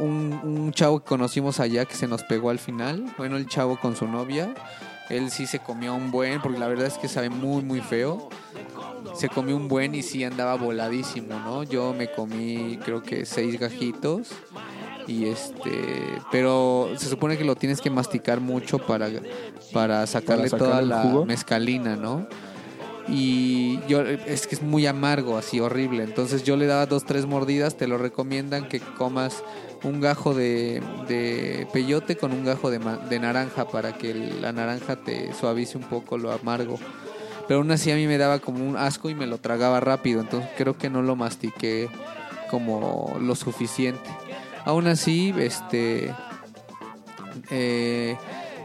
un, un chavo que conocimos allá que se nos pegó al final, bueno, el chavo con su novia, él sí se comió un buen, porque la verdad es que sabe muy, muy feo. Se comió un buen y sí andaba voladísimo, ¿no? Yo me comí creo que seis gajitos y este, pero se supone que lo tienes que masticar mucho para, para sacarle toda la jugo. mezcalina, ¿no? Y yo es que es muy amargo, así horrible. Entonces yo le daba dos, tres mordidas. Te lo recomiendan que comas un gajo de, de peyote con un gajo de, de naranja para que la naranja te suavice un poco lo amargo. Pero aún así a mí me daba como un asco y me lo tragaba rápido. Entonces creo que no lo mastiqué como lo suficiente. Aún así, este... eh,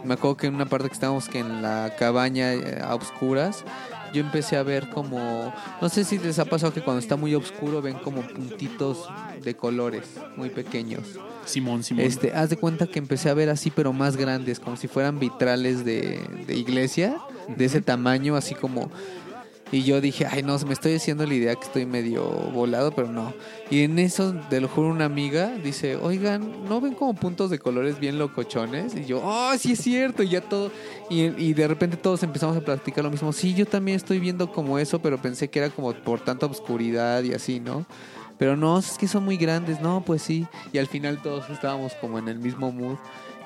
me acuerdo que en una parte que estábamos que en la cabaña eh, a oscuras, yo empecé a ver como, no sé si les ha pasado que cuando está muy oscuro ven como puntitos de colores muy pequeños. Simón, Simón. Este, haz de cuenta que empecé a ver así, pero más grandes, como si fueran vitrales de, de iglesia, de ese tamaño, así como. Y yo dije, ay, no, me estoy haciendo la idea que estoy medio volado, pero no. Y en eso, te lo juro, una amiga dice, oigan, ¿no ven como puntos de colores bien locochones? Y yo, oh, sí es cierto, y ya todo. Y, de repente todos empezamos a platicar lo mismo. Sí, yo también estoy viendo como eso, pero pensé que era como por tanta oscuridad y así, ¿no? Pero no, es que son muy grandes, no, pues sí. Y al final todos estábamos como en el mismo mood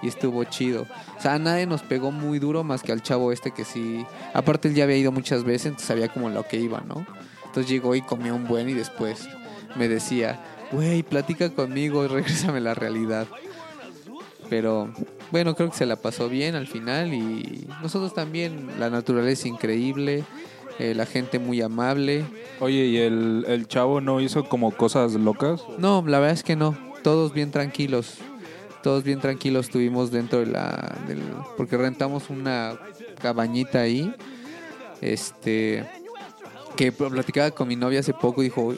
y estuvo chido. O sea, a nadie nos pegó muy duro más que al chavo este que sí. Aparte, él ya había ido muchas veces, entonces sabía como lo que iba, ¿no? Entonces llegó y comió un buen y después me decía, güey, platica conmigo y regrésame a la realidad. Pero bueno, creo que se la pasó bien al final y nosotros también. La naturaleza increíble, eh, la gente muy amable. Oye, ¿y el, el chavo no hizo como cosas locas? No, la verdad es que no. Todos bien tranquilos. Todos bien tranquilos estuvimos dentro de la... Porque rentamos una cabañita ahí. Este... Que platicaba con mi novia hace poco dijo...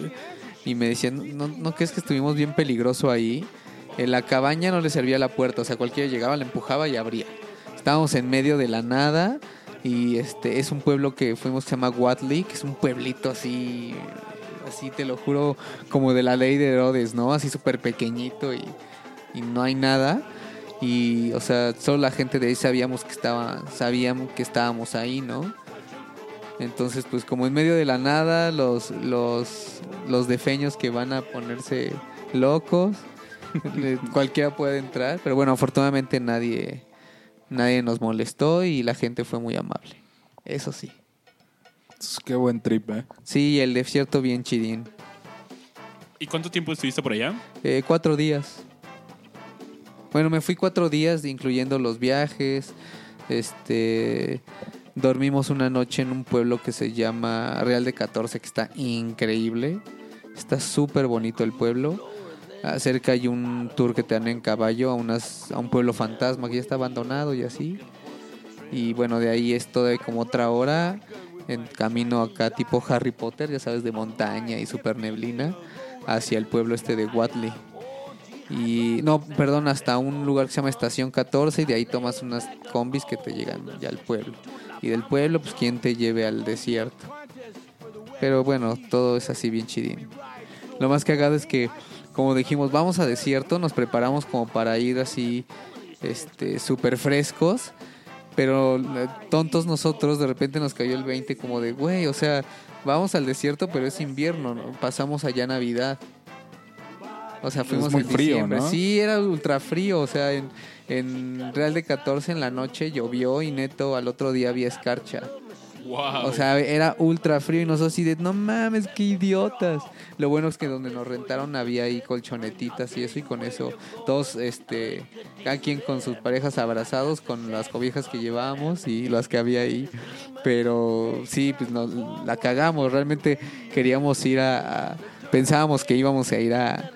Y me decían, ¿no, ¿no crees que estuvimos bien peligroso ahí? En la cabaña no le servía la puerta. O sea, cualquiera llegaba, la empujaba y abría. Estábamos en medio de la nada. Y este es un pueblo que fuimos se llama Watley, que es un pueblito así, así te lo juro, como de la ley de Herodes, ¿no? Así súper pequeñito y, y no hay nada. Y, o sea, solo la gente de ahí sabíamos que estaba, sabíamos que estábamos ahí, ¿no? Entonces, pues como en medio de la nada, los, los, los defeños que van a ponerse locos, le- cualquiera puede entrar, pero bueno, afortunadamente nadie, nadie nos molestó y la gente fue muy amable. Eso sí. Qué buen trip, ¿eh? Sí, el desierto bien chidín. ¿Y cuánto tiempo estuviste por allá? Eh, cuatro días. Bueno, me fui cuatro días, incluyendo los viajes. Este, dormimos una noche en un pueblo que se llama Real de 14, que está increíble. Está súper bonito el pueblo. Cerca hay un tour que te dan en caballo a, unas, a un pueblo fantasma que ya está abandonado y así. Y bueno, de ahí es de como otra hora. en camino acá tipo Harry Potter, ya sabes, de montaña y super neblina, hacia el pueblo este de Watley. Y no, perdón, hasta un lugar que se llama Estación 14 y de ahí tomas unas combis que te llegan ya al pueblo. Y del pueblo, pues quien te lleve al desierto. Pero bueno, todo es así bien chidín. Lo más cagado es que, como dijimos, vamos a desierto, nos preparamos como para ir así, este, súper frescos. Pero eh, tontos nosotros, de repente nos cayó el 20 como de, güey, o sea, vamos al desierto, pero es invierno, ¿no? pasamos allá Navidad. O sea, fuimos muy en frío, diciembre. ¿no? Sí, era ultra frío, o sea, en, en Real de 14 en la noche llovió y neto al otro día había escarcha. Wow. O sea, era ultra frío y nosotros así de, no mames, qué idiotas. Lo bueno es que donde nos rentaron había ahí colchonetitas y eso y con eso todos, este, cada quien con sus parejas abrazados con las cobijas que llevábamos y las que había ahí. Pero sí, pues nos la cagamos. Realmente queríamos ir a, a- pensábamos que íbamos a ir a,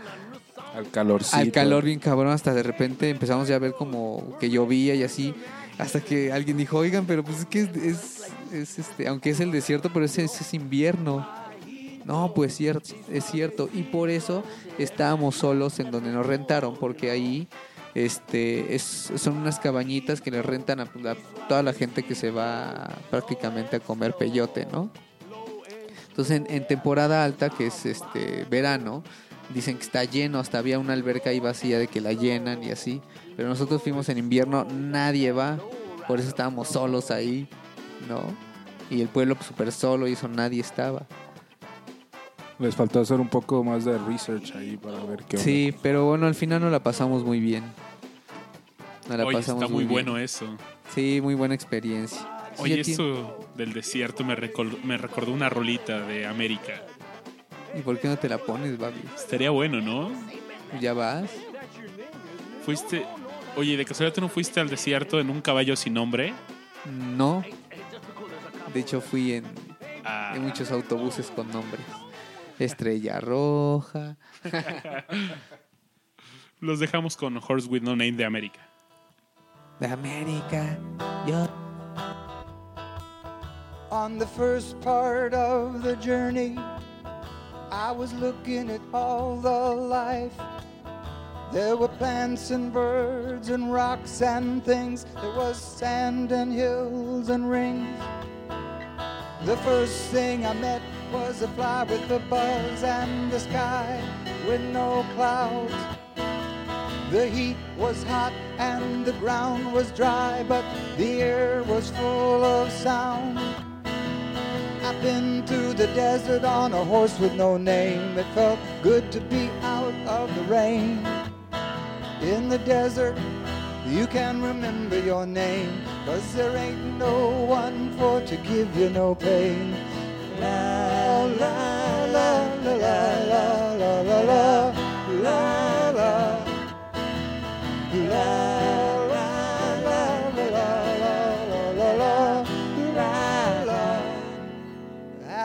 Al calorcito. al calor bien cabrón hasta de repente empezamos ya a ver como que llovía y así hasta que alguien dijo oigan pero pues es que es, es- es, este aunque es el desierto pero ese, es invierno no pues cierto es cierto y por eso estábamos solos en donde nos rentaron porque ahí este es, son unas cabañitas que le rentan a, a toda la gente que se va prácticamente a comer peyote no entonces en, en temporada alta, que es este verano, dicen que está lleno, hasta había una alberca ahí vacía de que la llenan y así. Pero nosotros fuimos en invierno, nadie va, por eso estábamos solos ahí, ¿no? Y el pueblo pues, súper solo y eso nadie estaba. Les faltó hacer un poco más de research ahí para ver qué onda. Sí, pero bueno, al final nos la pasamos muy bien. Nos la Oye, pasamos está muy, bueno eso. Sí, muy buena experiencia. Oye, eso del desierto me, recol- me recordó una rolita de América. ¿Y por qué no te la pones, Babi? Estaría bueno, ¿no? ¿Ya vas? Fuiste... Oye, ¿de casualidad tú no fuiste al desierto en un caballo sin nombre? No. De hecho, fui en, Ah, Hay muchos autobuses con nombres. Estrella Roja. los dejamos con Horse with No Name de América. De América. Yo. On the first part of the journey, I was looking at all the life. There were plants and birds and rocks and things. There was sand and hills and rings. The first thing I met was a fly with a buzz and the sky with no clouds. The heat was hot and the ground was dry, but the air was full of sound. Been to the desert on a horse with no name. It felt good to be out of the rain. In the desert, you can remember your name, cause there ain't no one for to give you no pain. La la la la la la la la La la la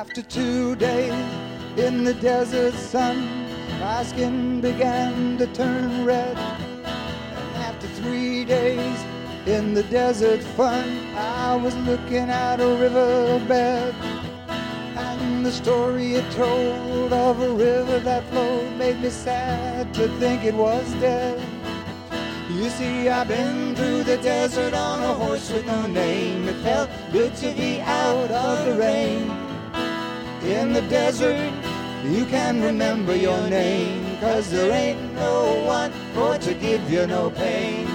After two days in the desert sun, my skin began to turn red. And after three days in the desert fun, I was looking at a riverbed. And the story it told of a river that flowed made me sad to think it was dead. You see, I've been through the desert on a horse with no name. It felt good to be out of the rain. In the desert, you can remember your name, cause there ain't no one for to give you no pain.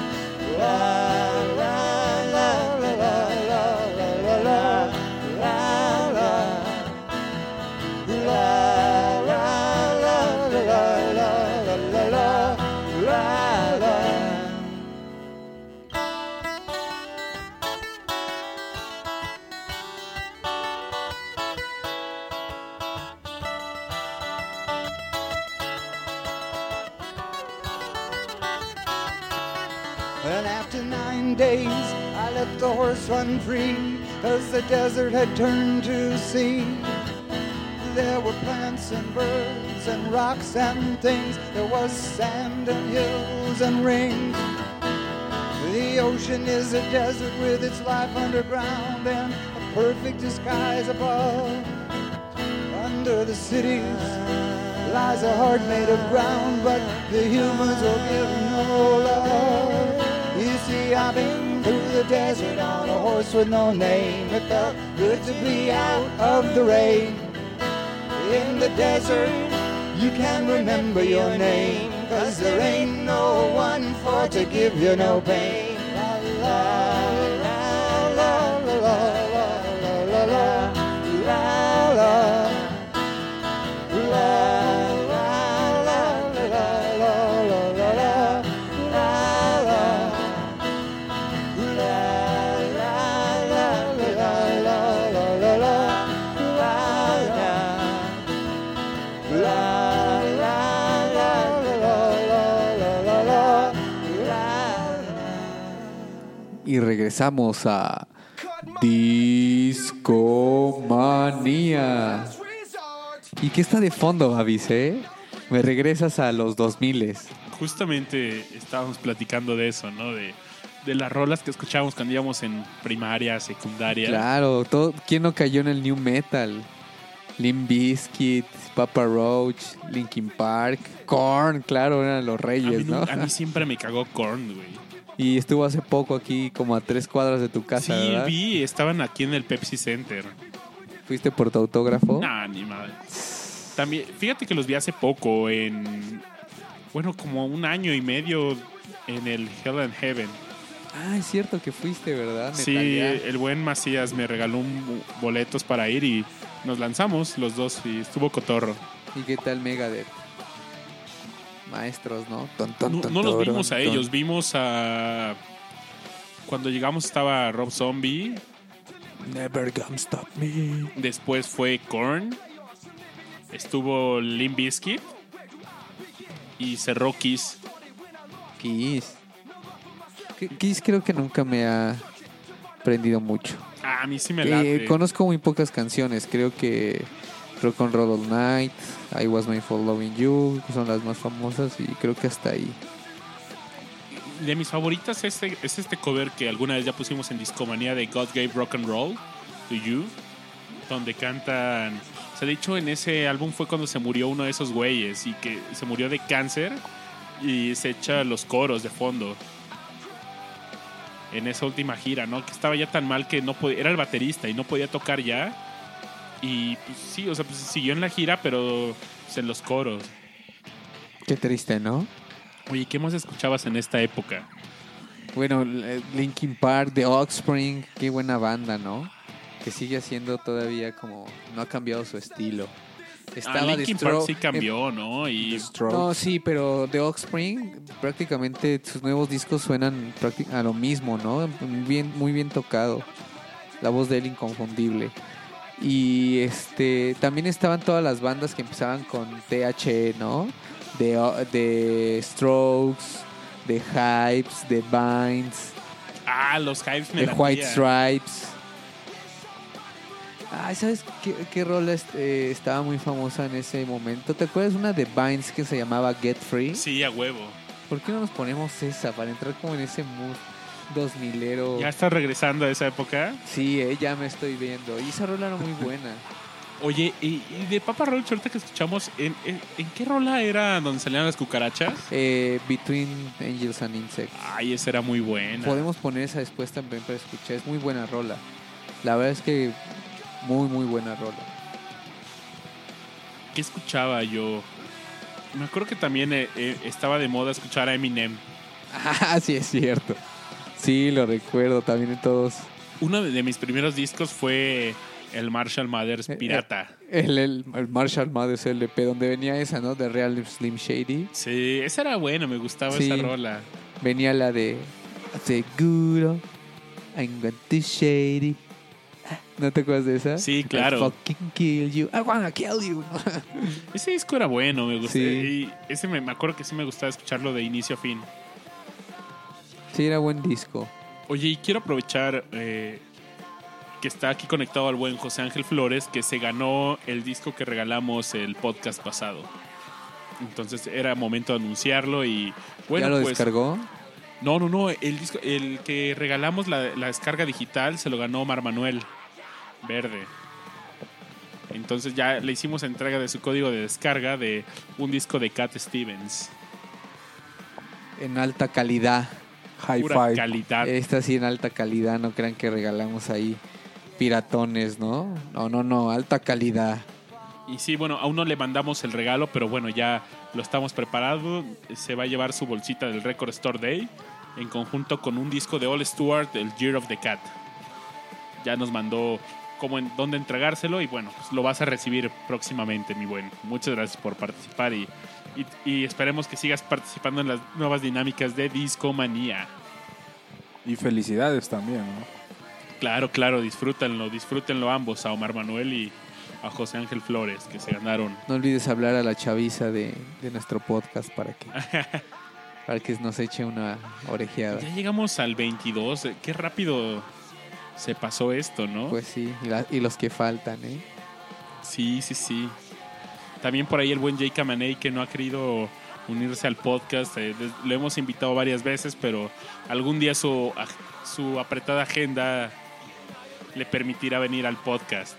Horse run free, cause the desert had turned to sea. There were plants and birds and rocks and things. There was sand and hills and rain. The ocean is a desert with its life underground and a perfect disguise above. Under the cities lies a heart made of ground, but the humans will give no love. You see, I've been the desert on a horse with no name. It felt good to be out of the rain. In the desert, you can remember your name, cause there ain't no one for to give you no pain. La la regresamos a Discomanía. ¿Y qué está de fondo, Avis, eh? Me regresas a los 2000 Justamente estábamos platicando de eso, ¿no? De, de las rolas que escuchábamos cuando íbamos en primaria, secundaria. Claro, todo, ¿quién no cayó en el new metal? Limp Bizkit, Papa Roach, Linkin Park, Korn, claro, eran los A mí, reyes, ¿no? a mí siempre me cagó Korn, güey. Y estuvo hace poco aquí, como a tres cuadras de tu casa, Sí, ¿verdad? vi, estaban aquí en el Pepsi Center. ¿Fuiste por tu autógrafo? Nah, ni madre. También, fíjate que los vi hace poco en. Bueno, como un año y medio en el Hell and Heaven. Ah, es cierto que fuiste, ¿verdad? Sí, Netalia? el buen Macías me regaló un boletos para ir y nos lanzamos los dos y estuvo cotorro. ¿Y qué tal Megadeth? Maestros, ¿no? Ton, ton, No, ton, no los vimos a ellos, vimos a. Cuando llegamos estaba Rob Zombie, Never gonna stop me. después fue Korn, estuvo Limp Bizkit y cerró Kiss. Kiss. Ki- Kiss creo que nunca me ha prendido mucho. Ah, a mí sí me Eh, late. conozco muy pocas canciones. Creo que Rock and Roll All Night, I Was Made for Loving You, son las más famosas y creo que hasta ahí. De mis favoritas es este, es este cover que alguna vez ya pusimos en Discomanía de God Gave Rock and Roll to You, donde cantan. O sea, de hecho, en ese álbum fue cuando se murió uno de esos güeyes y que se murió de cáncer y se echa los coros de fondo. En esa última gira, ¿no? Que estaba ya tan mal que no podía. Era el baterista y no podía tocar ya. Y pues sí, o sea, pues siguió en la gira, pero pues, en los coros. Qué triste, ¿no? Oye, ¿qué más escuchabas en esta época? Bueno, eh, Linkin Park, The Offspring, qué buena banda, ¿no? Que sigue haciendo todavía como... No ha cambiado su estilo. Ah, The Linkin Park sí cambió, ¿no? Y No, sí, pero The Offspring prácticamente sus nuevos discos suenan a lo mismo, ¿no? Bien, muy bien tocado. La voz de él inconfundible. Y este también estaban todas las bandas que empezaban con THE, ¿no? De, de Strokes, de Hypes, de Vines, Ah, los Hypes me de latían. White Stripes. Ay, ¿sabes qué, qué rola este, estaba muy famosa en ese momento? ¿Te acuerdas una de Vines que se llamaba Get Free? Sí, a huevo. ¿Por qué no nos ponemos esa para entrar como en ese mood 2000ero? ¿Ya estás regresando a esa época? Sí, eh, ya me estoy viendo. Y esa rola era muy buena. Oye, y, y de Papa Roach, ahorita que escuchamos, ¿en, en, en qué rola era donde salían las cucarachas? Eh, Between Angels and Insects. Ay, esa era muy buena. Podemos poner esa después también para escuchar. Es muy buena rola. La verdad es que muy, muy buena rola. ¿Qué escuchaba yo? Me acuerdo que también eh, eh, estaba de moda escuchar a Eminem. Ah, sí, es cierto. Sí, lo recuerdo también en todos. Uno de, mis primeros discos fue el Marshall Mathers Eh, eh. Pirata. El, el, el Marshall Mathers LP, donde venía esa, ¿no? De Real Slim Shady. Sí, esa era buena, me gustaba Sí. esa rola. Venía la de Seguro, I'm going to Shady. ¿No te acuerdas de esa? Sí, claro. I fucking kill you. I wanna kill you. Ese disco era bueno, me gustó. Sí. Y ese me, me acuerdo que sí me gustaba escucharlo de inicio a fin. Sí, era buen disco. Oye, y quiero aprovechar eh, que está aquí conectado al buen José Ángel Flores, que se ganó el disco que regalamos el podcast pasado. Entonces era momento de anunciarlo y bueno, ¿Ya lo pues descargó? no, no, no, el disco, el que regalamos la, la descarga digital se lo ganó Omar Manuel. verde. Entonces ya le hicimos entrega de su código de descarga de un disco de Cat Stevens. En alta calidad. Hi-Fi. calidad. Esta sí en alta calidad, no crean que regalamos ahí piratones, ¿no? No, no, no, alta calidad. Y sí, bueno, aún no le mandamos el regalo, pero bueno, ya lo estamos preparando. Se va a llevar su bolsita del Record Store Day en conjunto con un disco de All Stewart, el Year of the Cat. Ya nos mandó cómo en, dónde entregárselo y bueno, pues lo vas a recibir próximamente, mi buen. Muchas gracias por participar y, y, y esperemos que sigas participando en las nuevas dinámicas de Discomanía. Y felicidades también, ¿no? Claro, claro, disfrútenlo, disfrútenlo ambos, a Omar Manuel y a José Ángel Flores, que se ganaron No olvides hablar a la chaviza de, de nuestro podcast para que, para que nos eche una orejeada. Ya llegamos al 22. eh, Qué rápido se pasó esto, ¿no? Pues sí, y, la- y los que faltan, ¿eh? sí, sí, sí. También por ahí el buen Jake Camaney que no ha querido unirse al podcast. eh, lo hemos invitado varias veces, pero algún día su, su apretada agenda le permitirá venir al podcast.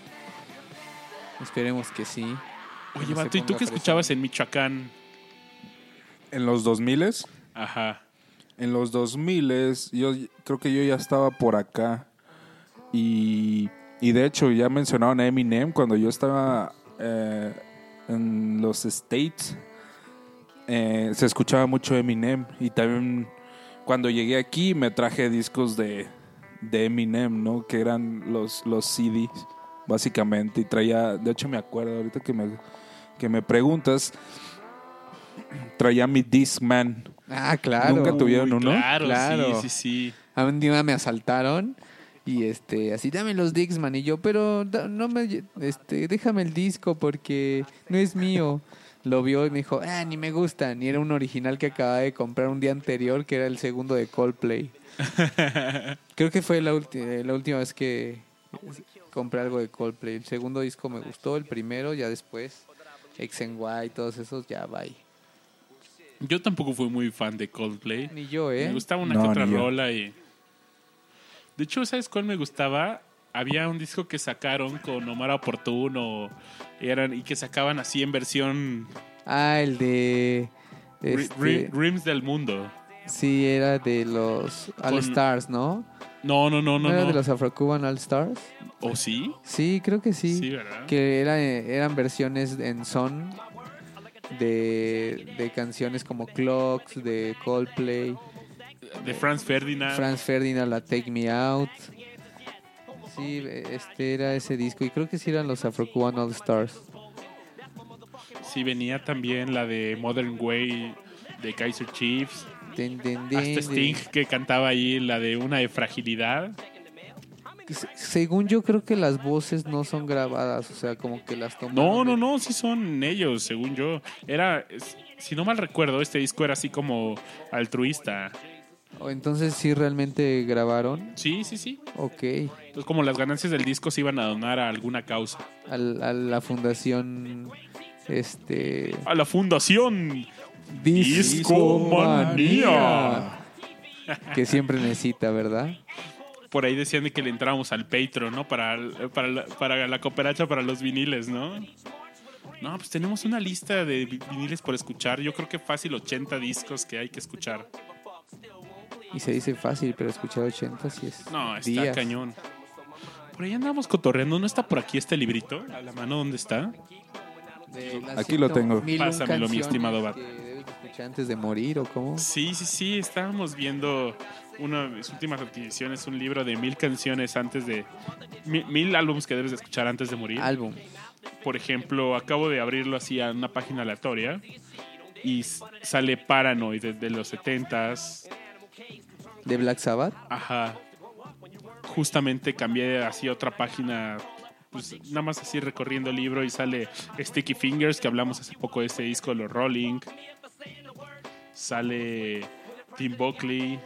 Esperemos que sí. Oye, ¿y tú qué escuchabas en Michoacán? En los 2000 Ajá. En los 2000 yo creo que yo ya estaba por acá. Y, y de hecho ya mencionaron a Eminem cuando yo estaba eh, en los States. eh, se escuchaba mucho Eminem. Y también cuando llegué aquí me traje discos de, de Eminem, ¿no? Que eran los, los CDs, básicamente. Y traía, de hecho me acuerdo ahorita que me, que me preguntas, traía mi Discman. Ah, claro. Nunca tuvieron Uy, uno? Claro, Claro. sí, sí, sí. A un día me asaltaron y este, así dame los Dixman y yo, pero da- no me, este, déjame el disco porque no es mío. Lo vio y me dijo, ah, ni me gustan. Y era un original que acababa de comprar un día anterior, que era el segundo de Coldplay. Creo que fue la, ulti- la última vez que compré algo de Coldplay. El segundo disco me gustó, el primero, ya después, X and Y, todos esos, ya bye. Yo tampoco fui muy fan de Coldplay. Ni yo, ¿eh? Me gustaba una No, que otra rola y. De hecho, ¿sabes cuál me gustaba? Había un disco que sacaron con Omar Oportuno eran, y que sacaban así en versión Ah, el de... Este, Ri- Rims del Mundo. Sí, era de los All Stars, ¿no? No, no, no, ¿No, no. era no. de los Afro-Cuban All Stars? ¿O sí? Sí, creo que sí. Sí, ¿verdad? Que era, eran versiones en son de, de canciones como Clocks, de Coldplay, De Franz Ferdinand. Franz Ferdinand, la Take Me Out. Sí, este era ese disco. Y creo que sí eran los Afro-Cuban All Stars. Sí, venía también la de Modern Way de Kaiser Chiefs. Din, din, Hasta. Sting que cantaba ahí la de una de fragilidad. Se- Según yo creo que las voces no son grabadas, o sea, como que las toman. No, no, no, sí son ellos, según yo. Era, si no mal recuerdo, este disco era así como altruista. O entonces sí realmente grabaron. Sí, sí, sí. Ok. Entonces, como las ganancias del disco se iban a donar a alguna causa. Al- a la fundación este A la fundación Discomanía que siempre necesita, ¿verdad? por ahí decían de que le entrábamos al Patreon, ¿no? Para, para, la, para la cooperacha para los viniles, ¿no? No, pues tenemos una lista de vi- viniles por escuchar. Yo creo que fácil 80 discos que hay que escuchar. Y se dice fácil, pero escuchar 80 sí es. No, está días. cañón. Por ahí andamos cotorreando. ¿No está por aquí este librito? A la mano, ¿dónde está? Aquí lo tengo. Pásamelo, mi estimado Bat. que debes escuchar antes de morir o cómo? Sí, sí, sí. Estábamos viendo una de mis últimas adquisiciones, un libro de mil canciones antes de... Mil, mil álbumes que debes de escuchar antes de morir. Álbum. Por ejemplo, acabo de abrirlo así a una página aleatoria y sale Paranoid de, de los 70s. De Black Sabbath. Ajá. Justamente cambié así a otra página, pues nada más así recorriendo el libro y sale Sticky Fingers, que hablamos hace poco de ese disco, los Rolling. Sale Tim Buckley,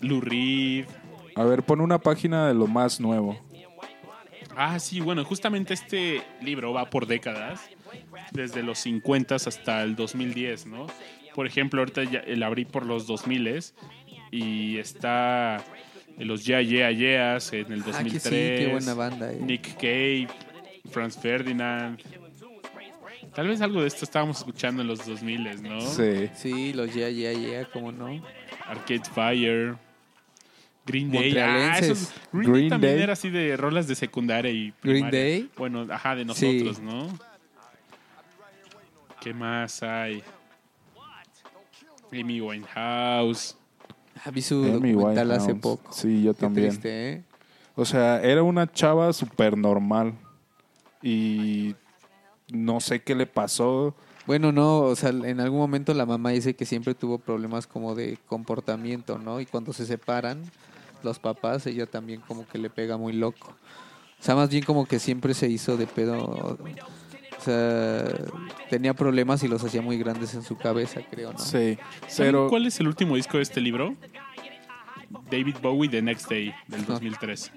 Lou Reed. A ver, pon una página de lo más nuevo. Ah, sí, bueno, justamente este libro va por décadas, desde los 50 hasta el 2010, ¿no? Por ejemplo, ahorita ya el abrí por los 2000 y está los Yeah Yeah Yeahs en el Ah, que 2003. sí, qué buena banda. eh. Nick Cave, Franz Ferdinand. Tal vez algo de esto estábamos escuchando en los 2000, ¿no? Sí. Sí, los Yeah, Yeah, Yeah, cómo no. Arcade Fire. Green Day. Ah, esos- Green, Day Green también Day. era así de rolas de secundaria y Green primaria. Day. Bueno, ajá, de Sí. nosotros, ¿no? ¿Qué más hay? Amy Winehouse. Ah, vi su Amy documental hace Winehouse. poco. Sí, yo Qué también. triste, ¿eh? O sea, era una chava súper normal. Y no sé qué le pasó. Bueno, no, o sea, en algún momento la mamá dice que siempre tuvo problemas como de comportamiento, ¿no? Y cuando se separan los papás, ella también como que le pega muy loco. O sea, más bien como que siempre se hizo de pedo. O sea, tenía problemas y los hacía muy grandes en su cabeza, creo, ¿no? Sí. ¿Saben Pero cuál es el último disco de este libro? David Bowie, The Next Day, del 2003.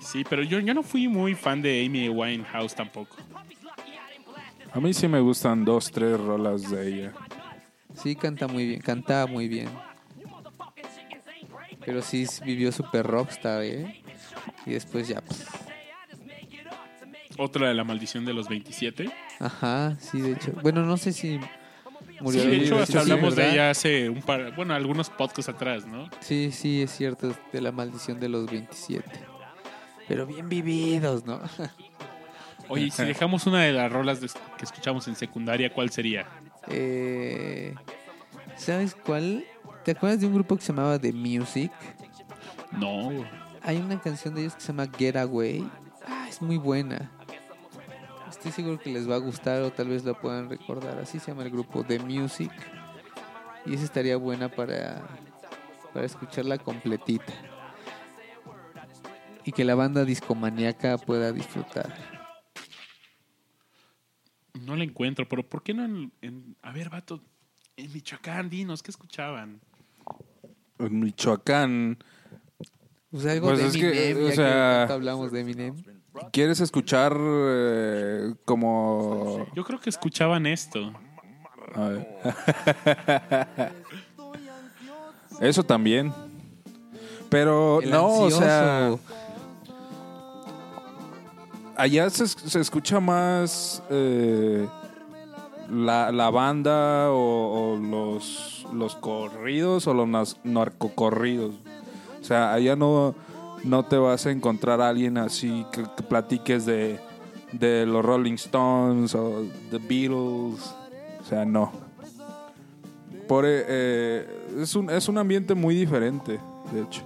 Sí, pero yo, yo no fui muy fan de Amy Winehouse tampoco. a mí sí me gustan dos, tres rolas de ella. Sí, canta muy bien, cantaba muy bien. Pero sí vivió super rockstar, ¿eh? Y después ya, pues, Otra de la maldición de los 27. ajá, sí, de hecho. Bueno, no sé si murió Sí, de hecho, hasta hablamos de ella hace un par, bueno, algunos podcasts atrás, ¿no? Sí, sí, es cierto, de la maldición de los 27. Pero bien vividos, ¿no? Oye, y si dejamos una de las rolas de- que escuchamos en secundaria, ¿cuál sería? Eh, ¿Sabes cuál? ¿Te acuerdas de un grupo que se llamaba The Music? No. Hay una canción de ellos que se llama Get Away. Ah, es muy buena. Estoy seguro que les va a gustar o tal vez la puedan recordar. Así se llama el grupo The Music. Y esa estaría buena para, para escucharla completita. Y que la banda discomaníaca pueda disfrutar. No la encuentro, pero ¿por qué no en, en- a ver, vato, en Michoacán, dinos, ¿qué escuchaban? En Michoacán, Pues algo Pues de es que, Eminem, o ya sea- tanto hablamos de Eminem. ¿Quieres escuchar eh, como... Yo creo que escuchaban esto. A ver. Eso también. Pero El no, o sea, allá se, se escucha más eh, la, la banda o, o los, los corridos o los narcocorridos. O sea, allá no, no te vas a encontrar a alguien así que, que platiques de, de los Rolling Stones o The Beatles. O sea, no. Por, eh, eh, es, un, es un ambiente muy diferente, de hecho.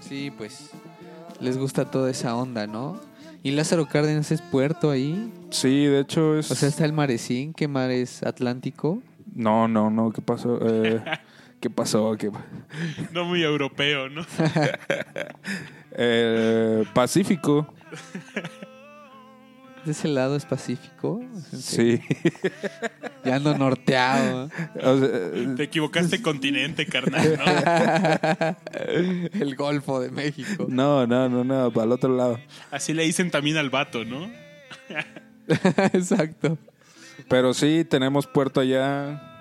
Sí, pues les gusta toda esa onda, ¿no? Y Lázaro Cárdenas es puerto ahí. Sí, de hecho es... O sea, está el Marecín, que mar es Atlántico. No, no, no, ¿qué pasó? Eh, ¿Qué pasó? ¿Qué... No muy europeo, ¿no? Eh, Pacífico, De ese lado es Pacífico. Sí. Ya ando norteado. O sea, Te equivocaste continente, carnal, ¿no? el Golfo de México. no, no, no, no, para el otro lado. Así le dicen también al vato, ¿no? Exacto. Pero sí, tenemos puerto allá,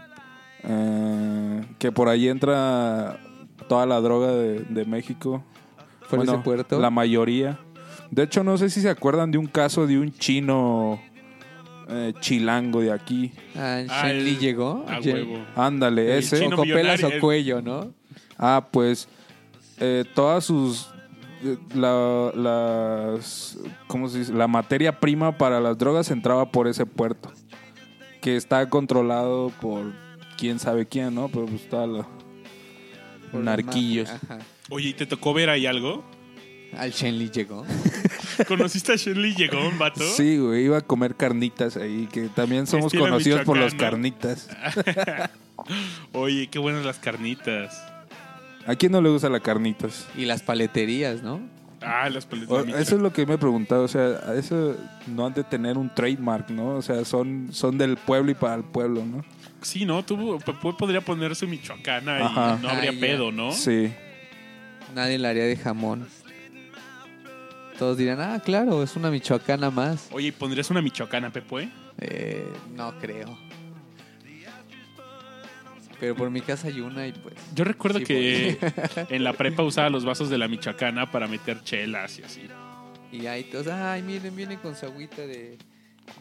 eh, que por ahí entra toda la droga de, de México. Por ese puerto. La mayoría. De hecho, no sé si se acuerdan de un caso de un chino eh, chilango de aquí. Ah, Ah, Shen llegó. A Yen- huevo. Ándale, El ese. copelas millonario, o cuello, ¿no? Ah, pues eh, todas sus la, las ¿cómo se dice? La materia prima para las drogas entraba por ese puerto que está controlado por quién sabe quién, ¿no? Pero pues está la- la narquillos. ajá. Oye, ¿y te tocó ver ahí algo? Al Shen Li llegó. ¿Conociste a Shenley Llegón, vato? Sí, güey, iba a comer carnitas ahí, que también somos Estilo conocidos por los michoacano. carnitas. Oye, qué buenas las carnitas. ¿A quién no le gusta las carnitas? Y las paleterías, ¿no? Ah, las. O- de eso es lo que me he preguntado, o sea, a eso no han de tener un trademark, ¿no? O sea, son, son del pueblo y para el pueblo, ¿no? Sí, ¿no? P- podría poner su michoacana Ajá. y no habría pedo, ¿no? Sí. Nadie le haría de jamón. Todos dirán, ah, claro, es una michoacana más. Oye, ¿y ¿pondrías una michoacana, Pepe? Eh, no creo. Pero por mi casa hay una y pues. Yo recuerdo Sí, que en la prepa usaba los vasos de la Michoacana para meter chelas y así. Y ahí todos, ay, miren, viene con su agüita de.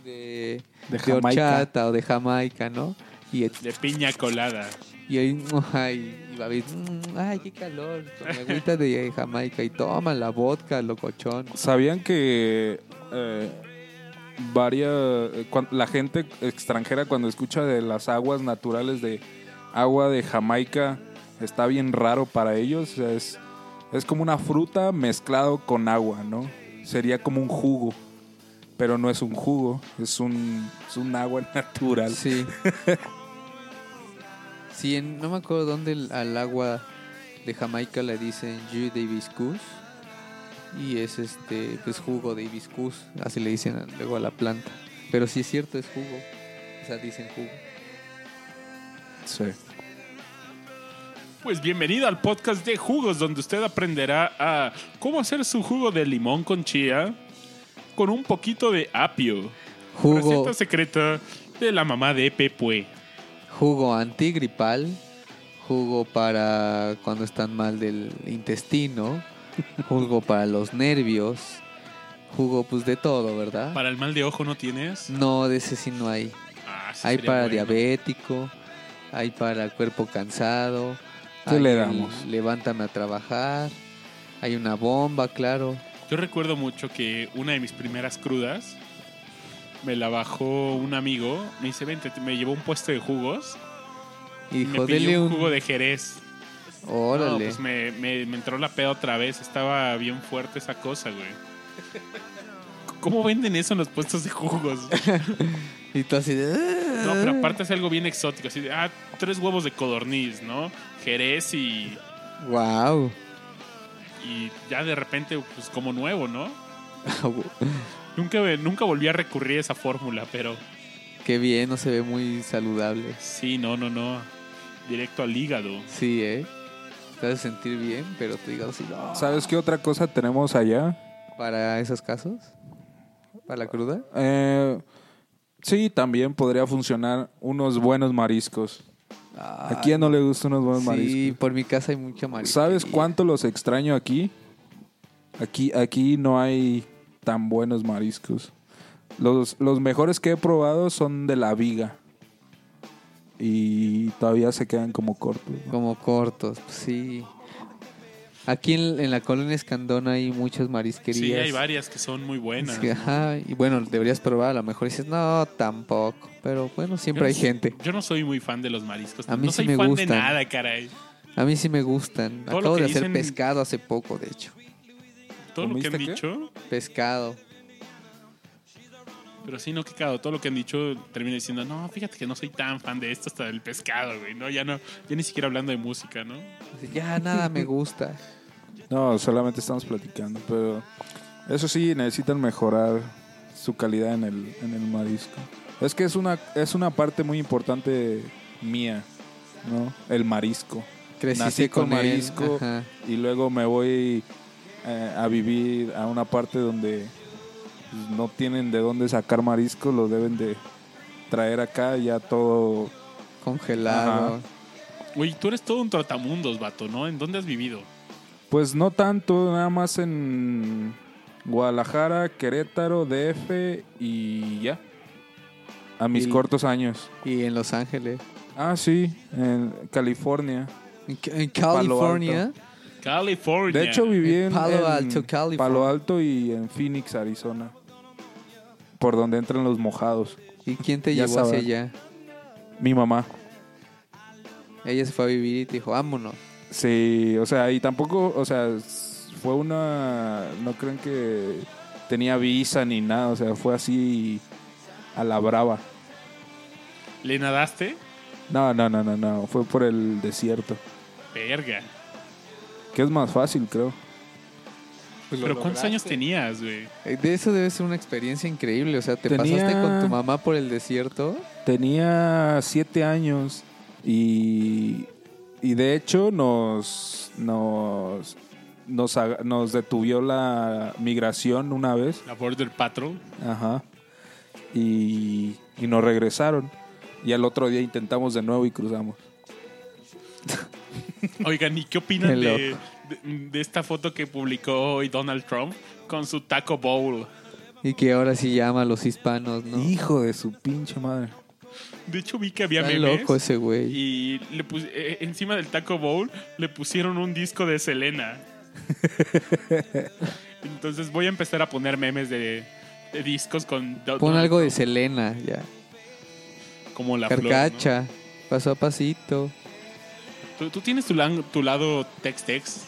de. De de Jamaica. horchata o de Jamaica, ¿no? Y, De piña colada. y ahí, ay, y va a ver, "Mm, ay, qué calor, con agüita de Jamaica. Y toma la vodka, locochón. ¿Sabían que eh, varia- eh, la gente extranjera cuando escucha de las aguas naturales de agua de Jamaica está bien raro para ellos? O sea, es, es como una fruta mezclado con agua, ¿no? Sería como un jugo, pero no es un jugo, es un, es un agua natural. Sí. sí, en- no me acuerdo dónde el- al agua de Jamaica le dicen jus de hibiscus. Y es este, pues jugo de hibiscus. Así le dicen luego a la planta. Pero sí es cierto, es jugo. O sea, dicen jugo. Sí. Pues bienvenido al podcast de jugos, donde usted aprenderá a cómo hacer su jugo de limón con chía con un poquito de apio. Jugo, Receta secreta de la mamá de Pepue. Jugo antigripal. Jugo para cuando están mal del intestino. Jugo para los nervios. Jugo pues de todo, ¿verdad? Para el mal de ojo no tienes. No, de ese sí no hay. Ah, sí Hay para bueno. diabético, hay para cuerpo cansado. ¿Qué le el damos? Levántame a trabajar. Hay una bomba, claro. Yo recuerdo mucho que una de mis primeras crudas me la bajó un amigo. Me dice, vente, me llevó un puesto de jugos. Y me pidió un jugo de Jerez. No, Órale. pues me, me- me entró la peda otra vez. Estaba bien fuerte esa cosa, güey. ¿Cómo venden eso en los puestos de jugos? Y tú así de... No, pero aparte es algo bien exótico. Así de, ah, tres huevos de codorniz, ¿no? Jerez y, Wow. y ya de repente, pues como nuevo, ¿no? Nunca, nunca volví a recurrir a esa fórmula, pero Qué bien, no se ve muy saludable. sí, no, no, no. Directo al hígado. Sí, ¿eh? Te hace sentir bien, pero tu hígado sí. no. ¿Sabes qué otra cosa tenemos allá? ¿Para esos casos? ¿Para la cruda? Eh, sí, también podría funcionar unos buenos mariscos. ¿A quién no le gustan unos buenos Sí, mariscos? por mi casa hay mucha marisco. ¿Sabes cuánto los extraño aquí? Aquí, aquí no hay tan buenos mariscos. Los, los mejores que he probado son de la viga. Y todavía se quedan como cortos. ¿no? Como cortos, pues sí. Aquí en, en la colonia Escandón hay muchas marisquerías. Sí, hay varias que son muy buenas. Ajá, y bueno, deberías probar. A lo mejor dices, no, tampoco. Pero bueno, siempre hay gente. Yo no soy muy fan de los mariscos. A mí no sí soy me fan gustan. de nada, caray. A mí sí me gustan. Todo Acabo de hacer pescado hace poco, de hecho. Todo lo que han dicho, Pescado. pero sí, no que cada todo lo que han dicho termina diciendo, no, fíjate que no soy tan fan de esto hasta del pescado, güey, no, ya no, ya ni siquiera hablando de música, ¿no? Ya nada me gusta. No, solamente estamos platicando. Pero eso sí, necesitan mejorar su calidad en el, en el marisco. Es que es una, es una parte muy importante mía, ¿no? El marisco. Creciste Nací con, marisco ajá. y luego me voy eh, a vivir a una parte donde pues, no tienen de dónde sacar marisco, lo deben de traer acá ya todo. Congelado. Güey, tú eres todo un trotamundos, vato, ¿no? ¿En dónde has vivido? Pues no tanto, nada más en Guadalajara, Querétaro, DF y ya. A mis Y- cortos años. Y en Los Ángeles. Ah, sí, en California. En, California. California. De hecho, viví en, Palo en Alto, California. Palo Alto y en Phoenix, Arizona. Por donde entran los mojados. ¿Y quién te llevó hacia allá? Mi mamá. Ella se fue a vivir y te dijo, vámonos. Sí, o sea, y tampoco, o sea, fue una. No creen que tenía visa ni nada, o sea, fue así a la brava. ¿Le nadaste? No, no, no, no, no, fue por el desierto. Verga. Que es más fácil, creo. ¿Pero cuántos años tenías, güey? Eh, De eso debe ser una experiencia increíble. O sea, te Tenía- pasaste con tu mamá por el desierto. Tenía siete años y, y de hecho nos, nos, nos, aga- nos detuvió la migración una vez. La Border Patrol. Ajá. Y, y nos regresaron. Y al otro día intentamos de nuevo y cruzamos. Oigan, ¿y qué opinan de, loco. de- de esta foto que publicó hoy Donald Trump con su Taco Bowl? Y que ahora sí llama a los hispanos, ¿no? Hijo de su pinche madre. De hecho, vi que había Está memes. loco ese güey. Y le pus- eh, encima del Taco Bowl le pusieron un disco de Selena. Entonces voy a empezar a poner memes de, de discos con... Pon Donald algo de Selena, ya. Como la flor, ¿no? Carcacha, paso a pasito. ¿Tú, tú tienes tu, lado Tex-Tex.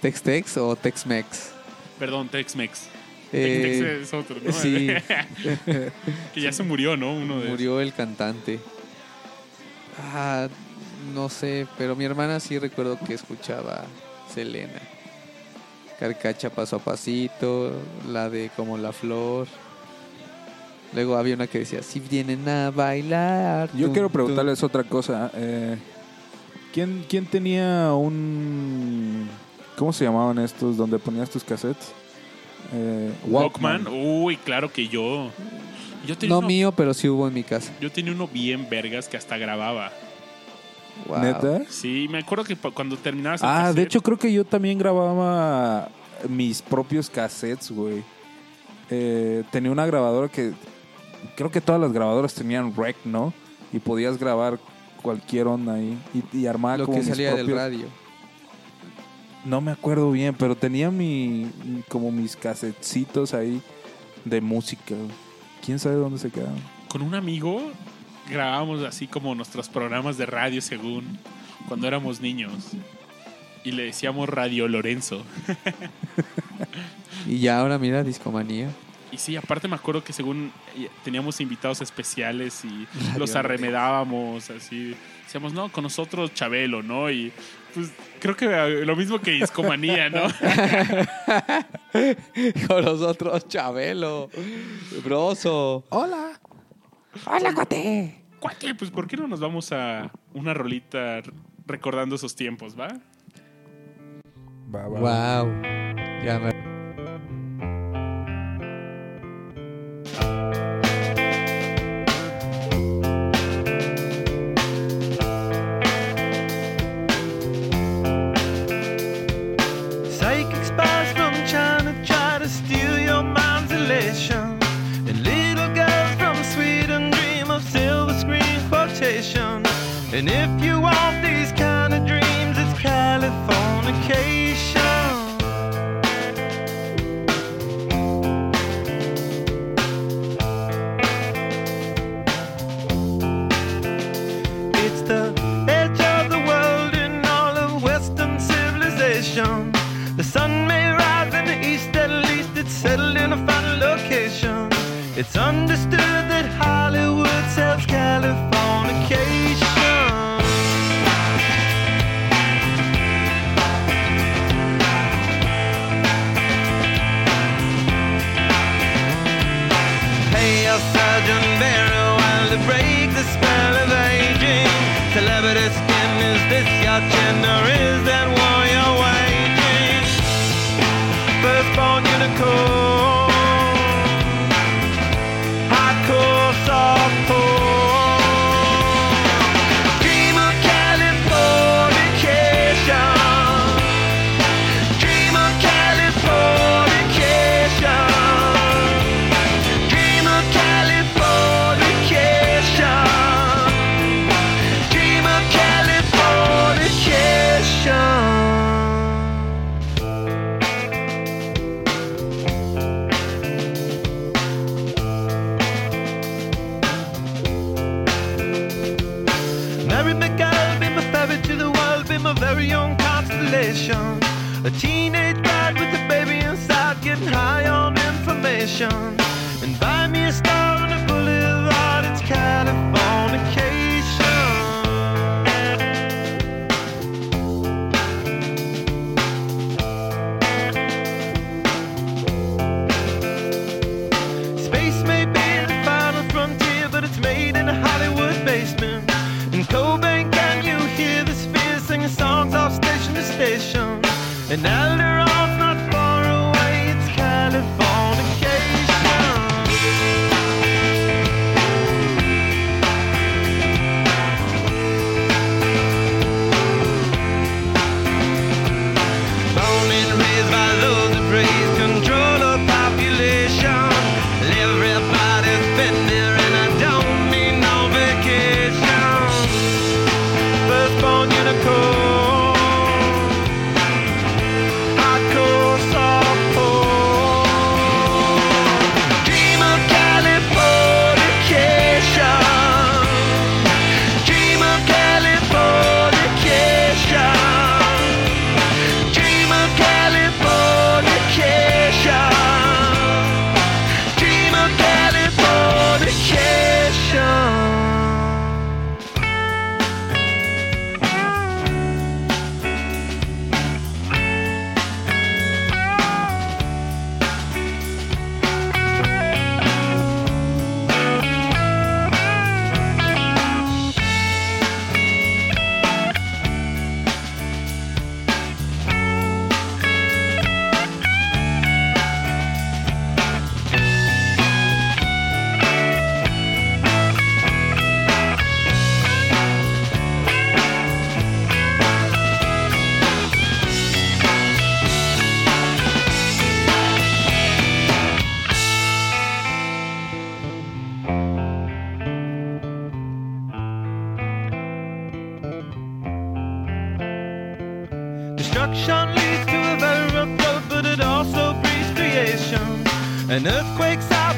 ¿Tex-Tex o Tex-Mex? Perdón, Tex-Mex. Eh, Tex-Tex es otro, ¿no? sí. que ya se murió, ¿no? Uno de Murió el cantante. Ah, no sé, pero mi hermana sí recuerdo que escuchaba Selena. Carcacha paso a pasito, la de como la flor. Luego había una que decía, si vienen a bailar. Yo tum, quiero tum". preguntarles otra cosa. eh, ¿quién, ¿Quién tenía un... ¿Cómo se llamaban estos donde ponías tus cassettes? Eh, Walkman. Uy, claro que yo. Yo tenía, No uno, mío, pero sí hubo en mi casa. yo tenía uno bien vergas que hasta grababa. Wow. ¿Neta? Sí, me acuerdo que cuando terminabas el Ah, de cassette- hecho creo que yo también grababa mis propios cassettes, güey. Eh, tenía una grabadora que... Creo que todas las grabadoras tenían rec, ¿no? Y podías grabar cualquier onda ahí. Y, y armar Lo como que mis salía del radio. No me acuerdo bien, pero tenía mi... Como mis casetcitos ahí de música. ¿Quién sabe dónde se quedaron? con un amigo grabábamos así como nuestros programas de radio según cuando éramos niños. Y le decíamos Radio Lorenzo. Y ya ahora mira, discomanía. Y sí, aparte me acuerdo que según eh, teníamos invitados especiales y los arremedábamos así. Decíamos, no, con nosotros Chabelo, ¿no? Y pues creo que eh, lo mismo que Discomanía, ¿no? Con los otros, Chabelo. Broso. ¡Hola! Hola, cuate. Cuate, pues ¿por qué no nos vamos a una rolita recordando esos tiempos, va? Va, va, va. Wow. Ya me...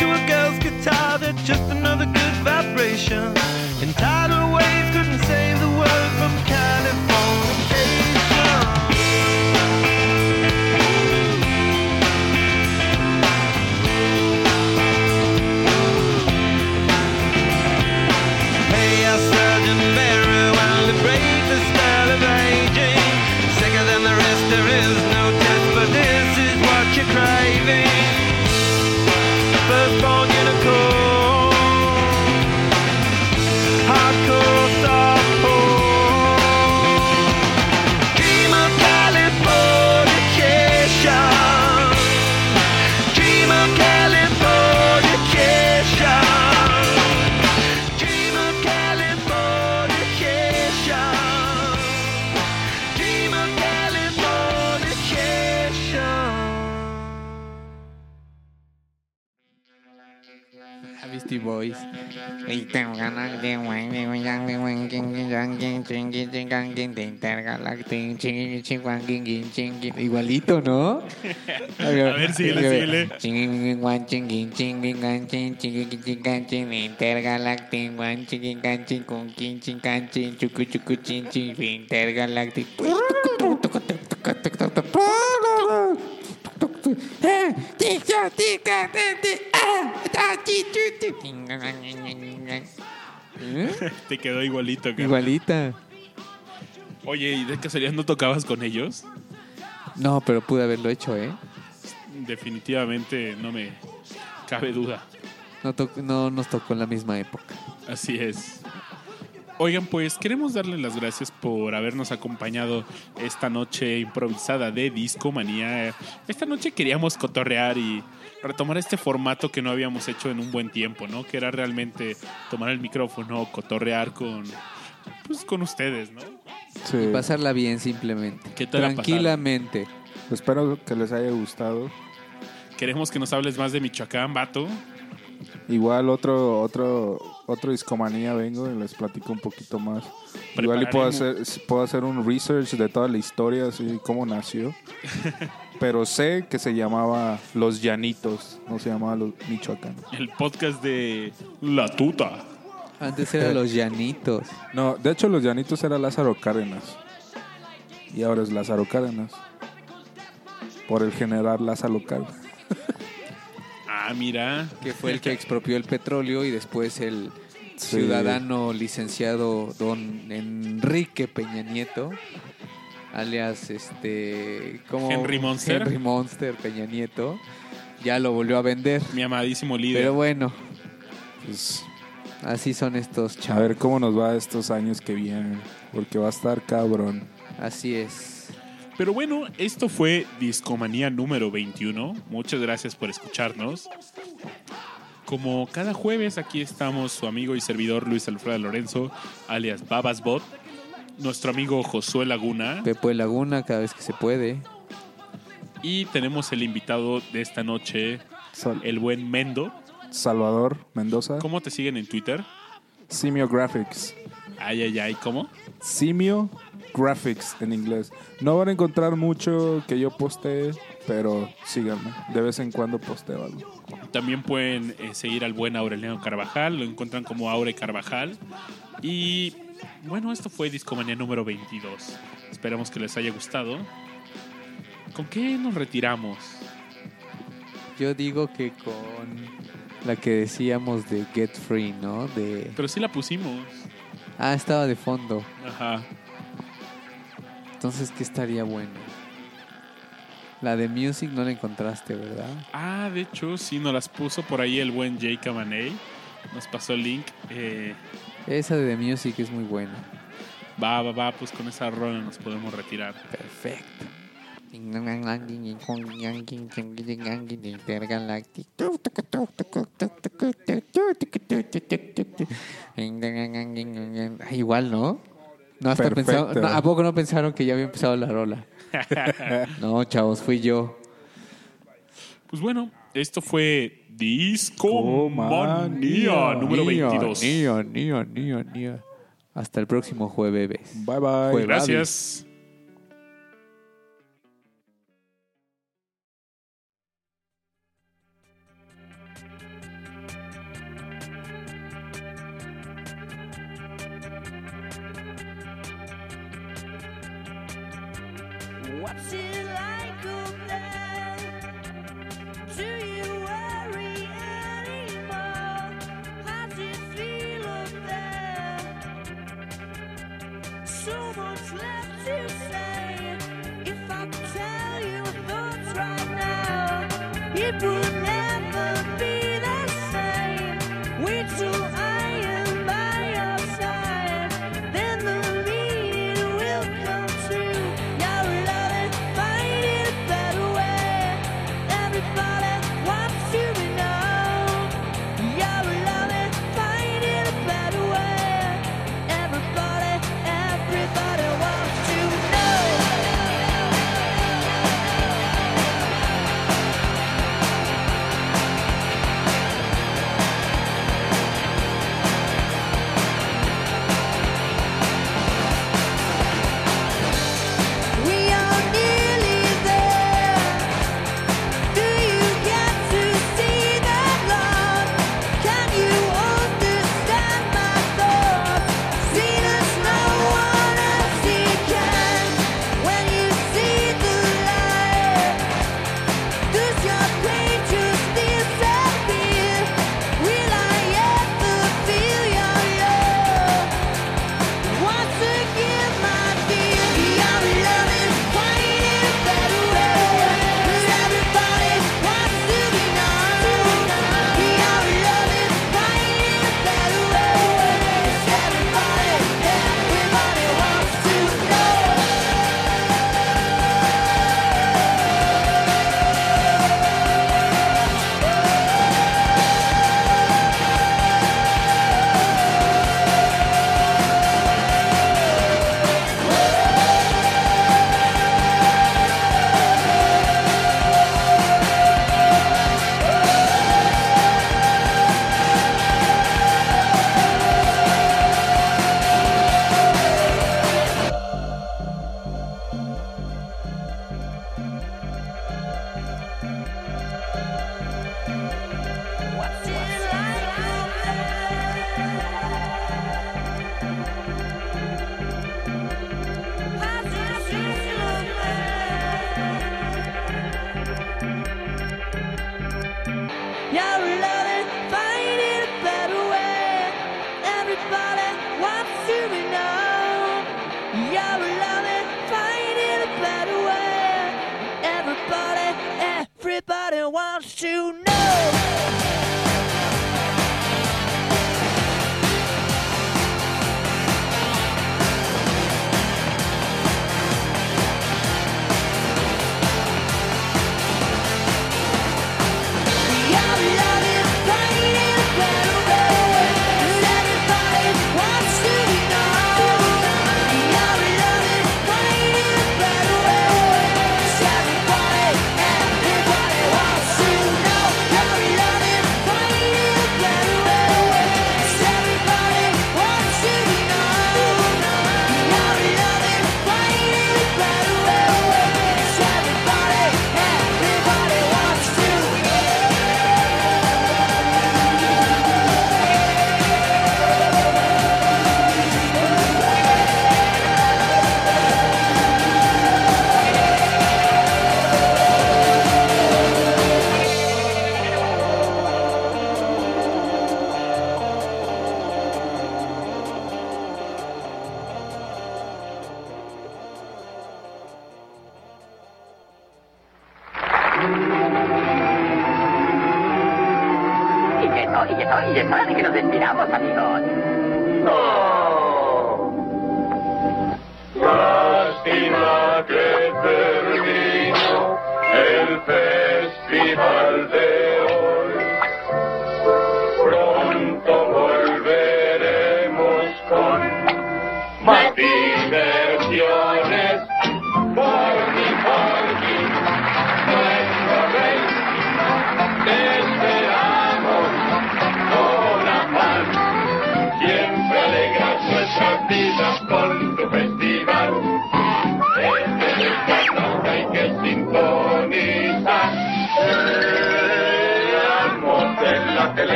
to a girl's guitar, that's just another good vibration. And tidal waves couldn't save the world from Californication. Igualito, ¿no? A ver, síguele, Intergalactic one chicken canchin con quinchin canchin chucu chucu chinchin intergalactic ¿Eh? Te quedó igualito, cara. Igualita. Oye, ¿y de casualidad no tocabas con ellos? No, pero pude haberlo hecho, ¿eh? Definitivamente no me cabe duda. No, no nos tocó en la misma época. Así es. Oigan, pues queremos darle las gracias por habernos acompañado esta noche improvisada de Disco Manía. Esta noche queríamos cotorrear y retomar este formato que no habíamos hecho en un buen tiempo, ¿no? Que era realmente tomar el micrófono, cotorrear con, pues, con ustedes, ¿no? Sí. Pasarla bien simplemente. ¿Qué tal la Tranquilamente. Espero que les haya gustado. Queremos que nos hables más de Michoacán, vato. Igual otro otro otro discomanía vengo y les platico un poquito más. Igual y puedo hacer puedo hacer un research de toda la historia así cómo nació. Pero sé que se llamaba Los Llanitos, no se llamaba Los Michoacán. El podcast de La Tuta. Antes eran los llanitos. No, de hecho Los Llanitos era Lázaro Cárdenas. Y ahora es Lázaro Cárdenas. Por el general Lázaro Cárdenas. Ah, mira. que fue el que expropió el petróleo y después el Sí. ciudadano licenciado don Enrique Peña Nieto, alias este como Henry Monster. Henry Monster Peña Nieto, ya lo volvió a vender. Mi amadísimo líder. Pero bueno, Pues, así son estos a chavos. ver cómo nos va estos años que vienen. Porque va a estar cabrón. Así es. Pero bueno, esto fue Discomanía número 21. Muchas gracias por escucharnos. Como cada jueves, aquí estamos su amigo y servidor Luis Alfredo Lorenzo, alias Babasbot, nuestro amigo Josué Laguna, Pepo de Laguna cada vez que se puede. y tenemos el invitado de esta noche, Sal- el buen Mendo. Salvador Mendoza. ¿Cómo te siguen en Twitter? Simio Graphics. Ay, ay, ay, ¿cómo? Simio Graphics en inglés. No van a encontrar mucho que yo postee, pero síganme. De vez en cuando posteo algo. También pueden eh, seguir al buen Aureliano Carvajal, lo encuentran como Aure Carvajal. Y bueno, esto fue Discomanía número 22. Esperamos que les haya gustado. ¿Con qué nos retiramos? Yo digo que con la que decíamos de Get Free, ¿no? De Pero sí la pusimos. Ah, estaba de fondo. Ajá. Entonces, ¿qué estaría bueno? La de Music no la encontraste, ¿verdad? Ah, de hecho, sí nos las puso por ahí el buen Jay Camaney. Nos pasó el link. Eh, Esa de The Music es muy buena. va, va, va, pues con esa rola nos podemos retirar. Perfecto. Ah, Igual, ¿no? No, hasta Perfecto. pensaron- no, ¿A poco no pensaron que ya había empezado la rola? No, chavos, fui yo. Pues bueno, esto fue Discomanía número Niño, 22. niño, niño, niño, niño. Hasta el próximo jueves. Bye bye. Jueves. Gracias. What's it?